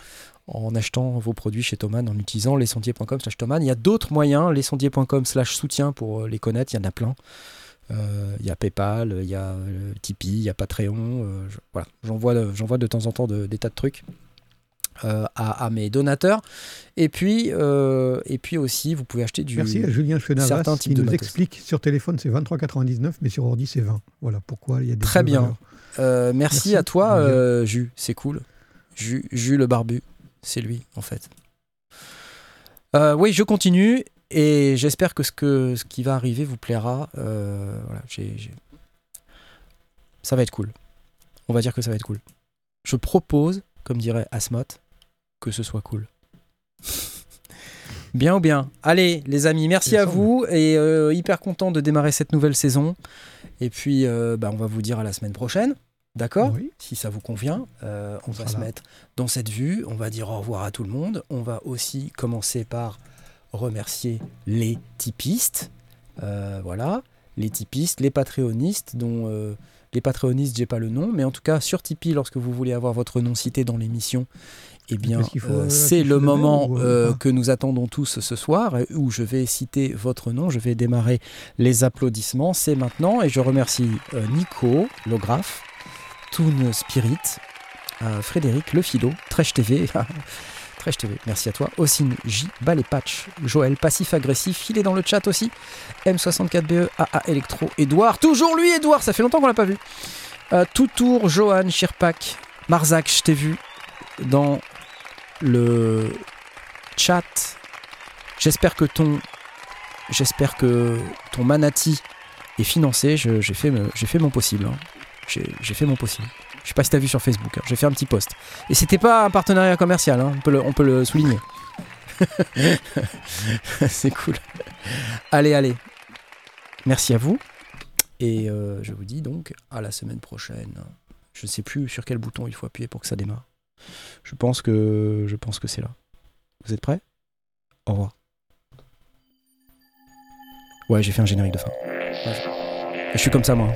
en achetant vos produits chez Thomann en utilisant lesondiers.com slash Thomann. Il y a d'autres moyens, lesondiers.com slash soutien pour les connaître, il y en a plein. Il y a PayPal, il y a Tipeee, il y a Patreon. voilà, j'envoie de, temps en temps de- des tas de trucs euh, à, à mes donateurs. Et puis, euh, et puis aussi, vous pouvez acheter du. Merci à Julien Chenavas qui nous matos. explique sur téléphone c'est 23,99 mais sur ordi c'est 20. Voilà pourquoi il y a des Très bien. Euh, merci, Merci, à toi, Jus, c'est cool. Jus, Jus le barbu, c'est lui en fait. Oui, je continue et j'espère que ce, que ce qui va arriver vous plaira. Voilà, j'ai- Ça va être cool. On va dire que ça va être cool. Je propose, comme dirait Asmot, que ce soit cool. <laughs> Bien ou bien Allez, les amis, merci à vous et euh, hyper content de démarrer cette nouvelle saison. Et puis, euh, bah, on va vous dire à la semaine prochaine. D'accord? Oui. Si ça vous convient, euh, on, On va se là. mettre dans cette vue. On va dire au revoir à tout le monde. On va aussi commencer par remercier les typistes. Voilà. les tipistes, les patreonistes, dont les patreonistes, j'ai pas le nom, mais en tout cas sur Tipeee, lorsque vous voulez avoir votre nom cité dans l'émission, eh bien, euh, euh, c'est le le moment ou, euh, que nous attendons tous ce soir, où je vais citer votre nom, je vais démarrer les applaudissements, c'est maintenant, et je remercie euh, Nico, Lographe, Toon Spirit, Frédéric, Le Philo, Trèche TV, <laughs> Trèche TV, merci à toi, Ossine J, Ballet Patch, Joël, Passif Agressif, il est dans le chat aussi, M64BE, AA Electro, Edouard, toujours lui Edouard, ça fait longtemps qu'on l'a pas vu, Toutour, Johan, Chirpac, Marzac, je t'ai vu dans le chat. J'espère que ton j'espère que ton manati est financé. J'ai fait, mon possible. hein. J'ai fait mon possible. Je sais pas si t'as vu sur Facebook. hein. J'ai fait un petit post. Et c'était pas un partenariat commercial. hein. On, peut le, souligner. <laughs> C'est cool. Allez, allez. Merci à vous. Et euh, je vous dis donc à la semaine prochaine. Je sais plus sur quel bouton il faut appuyer pour que ça démarre. Je pense que je pense que c'est là. Vous êtes prêts? Au revoir. Ouais, j'ai fait un générique de fin. Ouais. Je suis comme ça moi.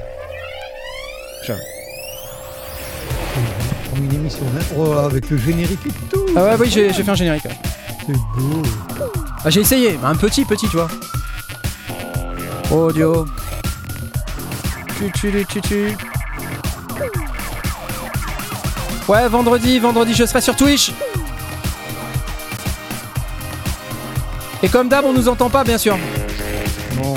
Comme une émission d'intro avec le générique et tout. Ah ouais, oui, j'ai fait un générique. ouais. C'est beau. Ah, j'ai essayé, un petit, petit, tu vois. Audio. Tu, tu, tu, tu, tu. Ouais, vendredi, vendredi, je serai sur Twitch. Et comme d'hab, on nous entend pas, bien sûr. Non.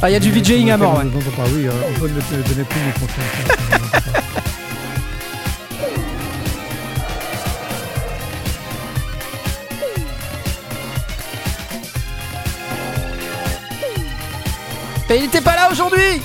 Ah, il y a du VJing à mort, ouais. Oui, euh, ne plus on pas. <laughs> Et il était pas là aujourd'hui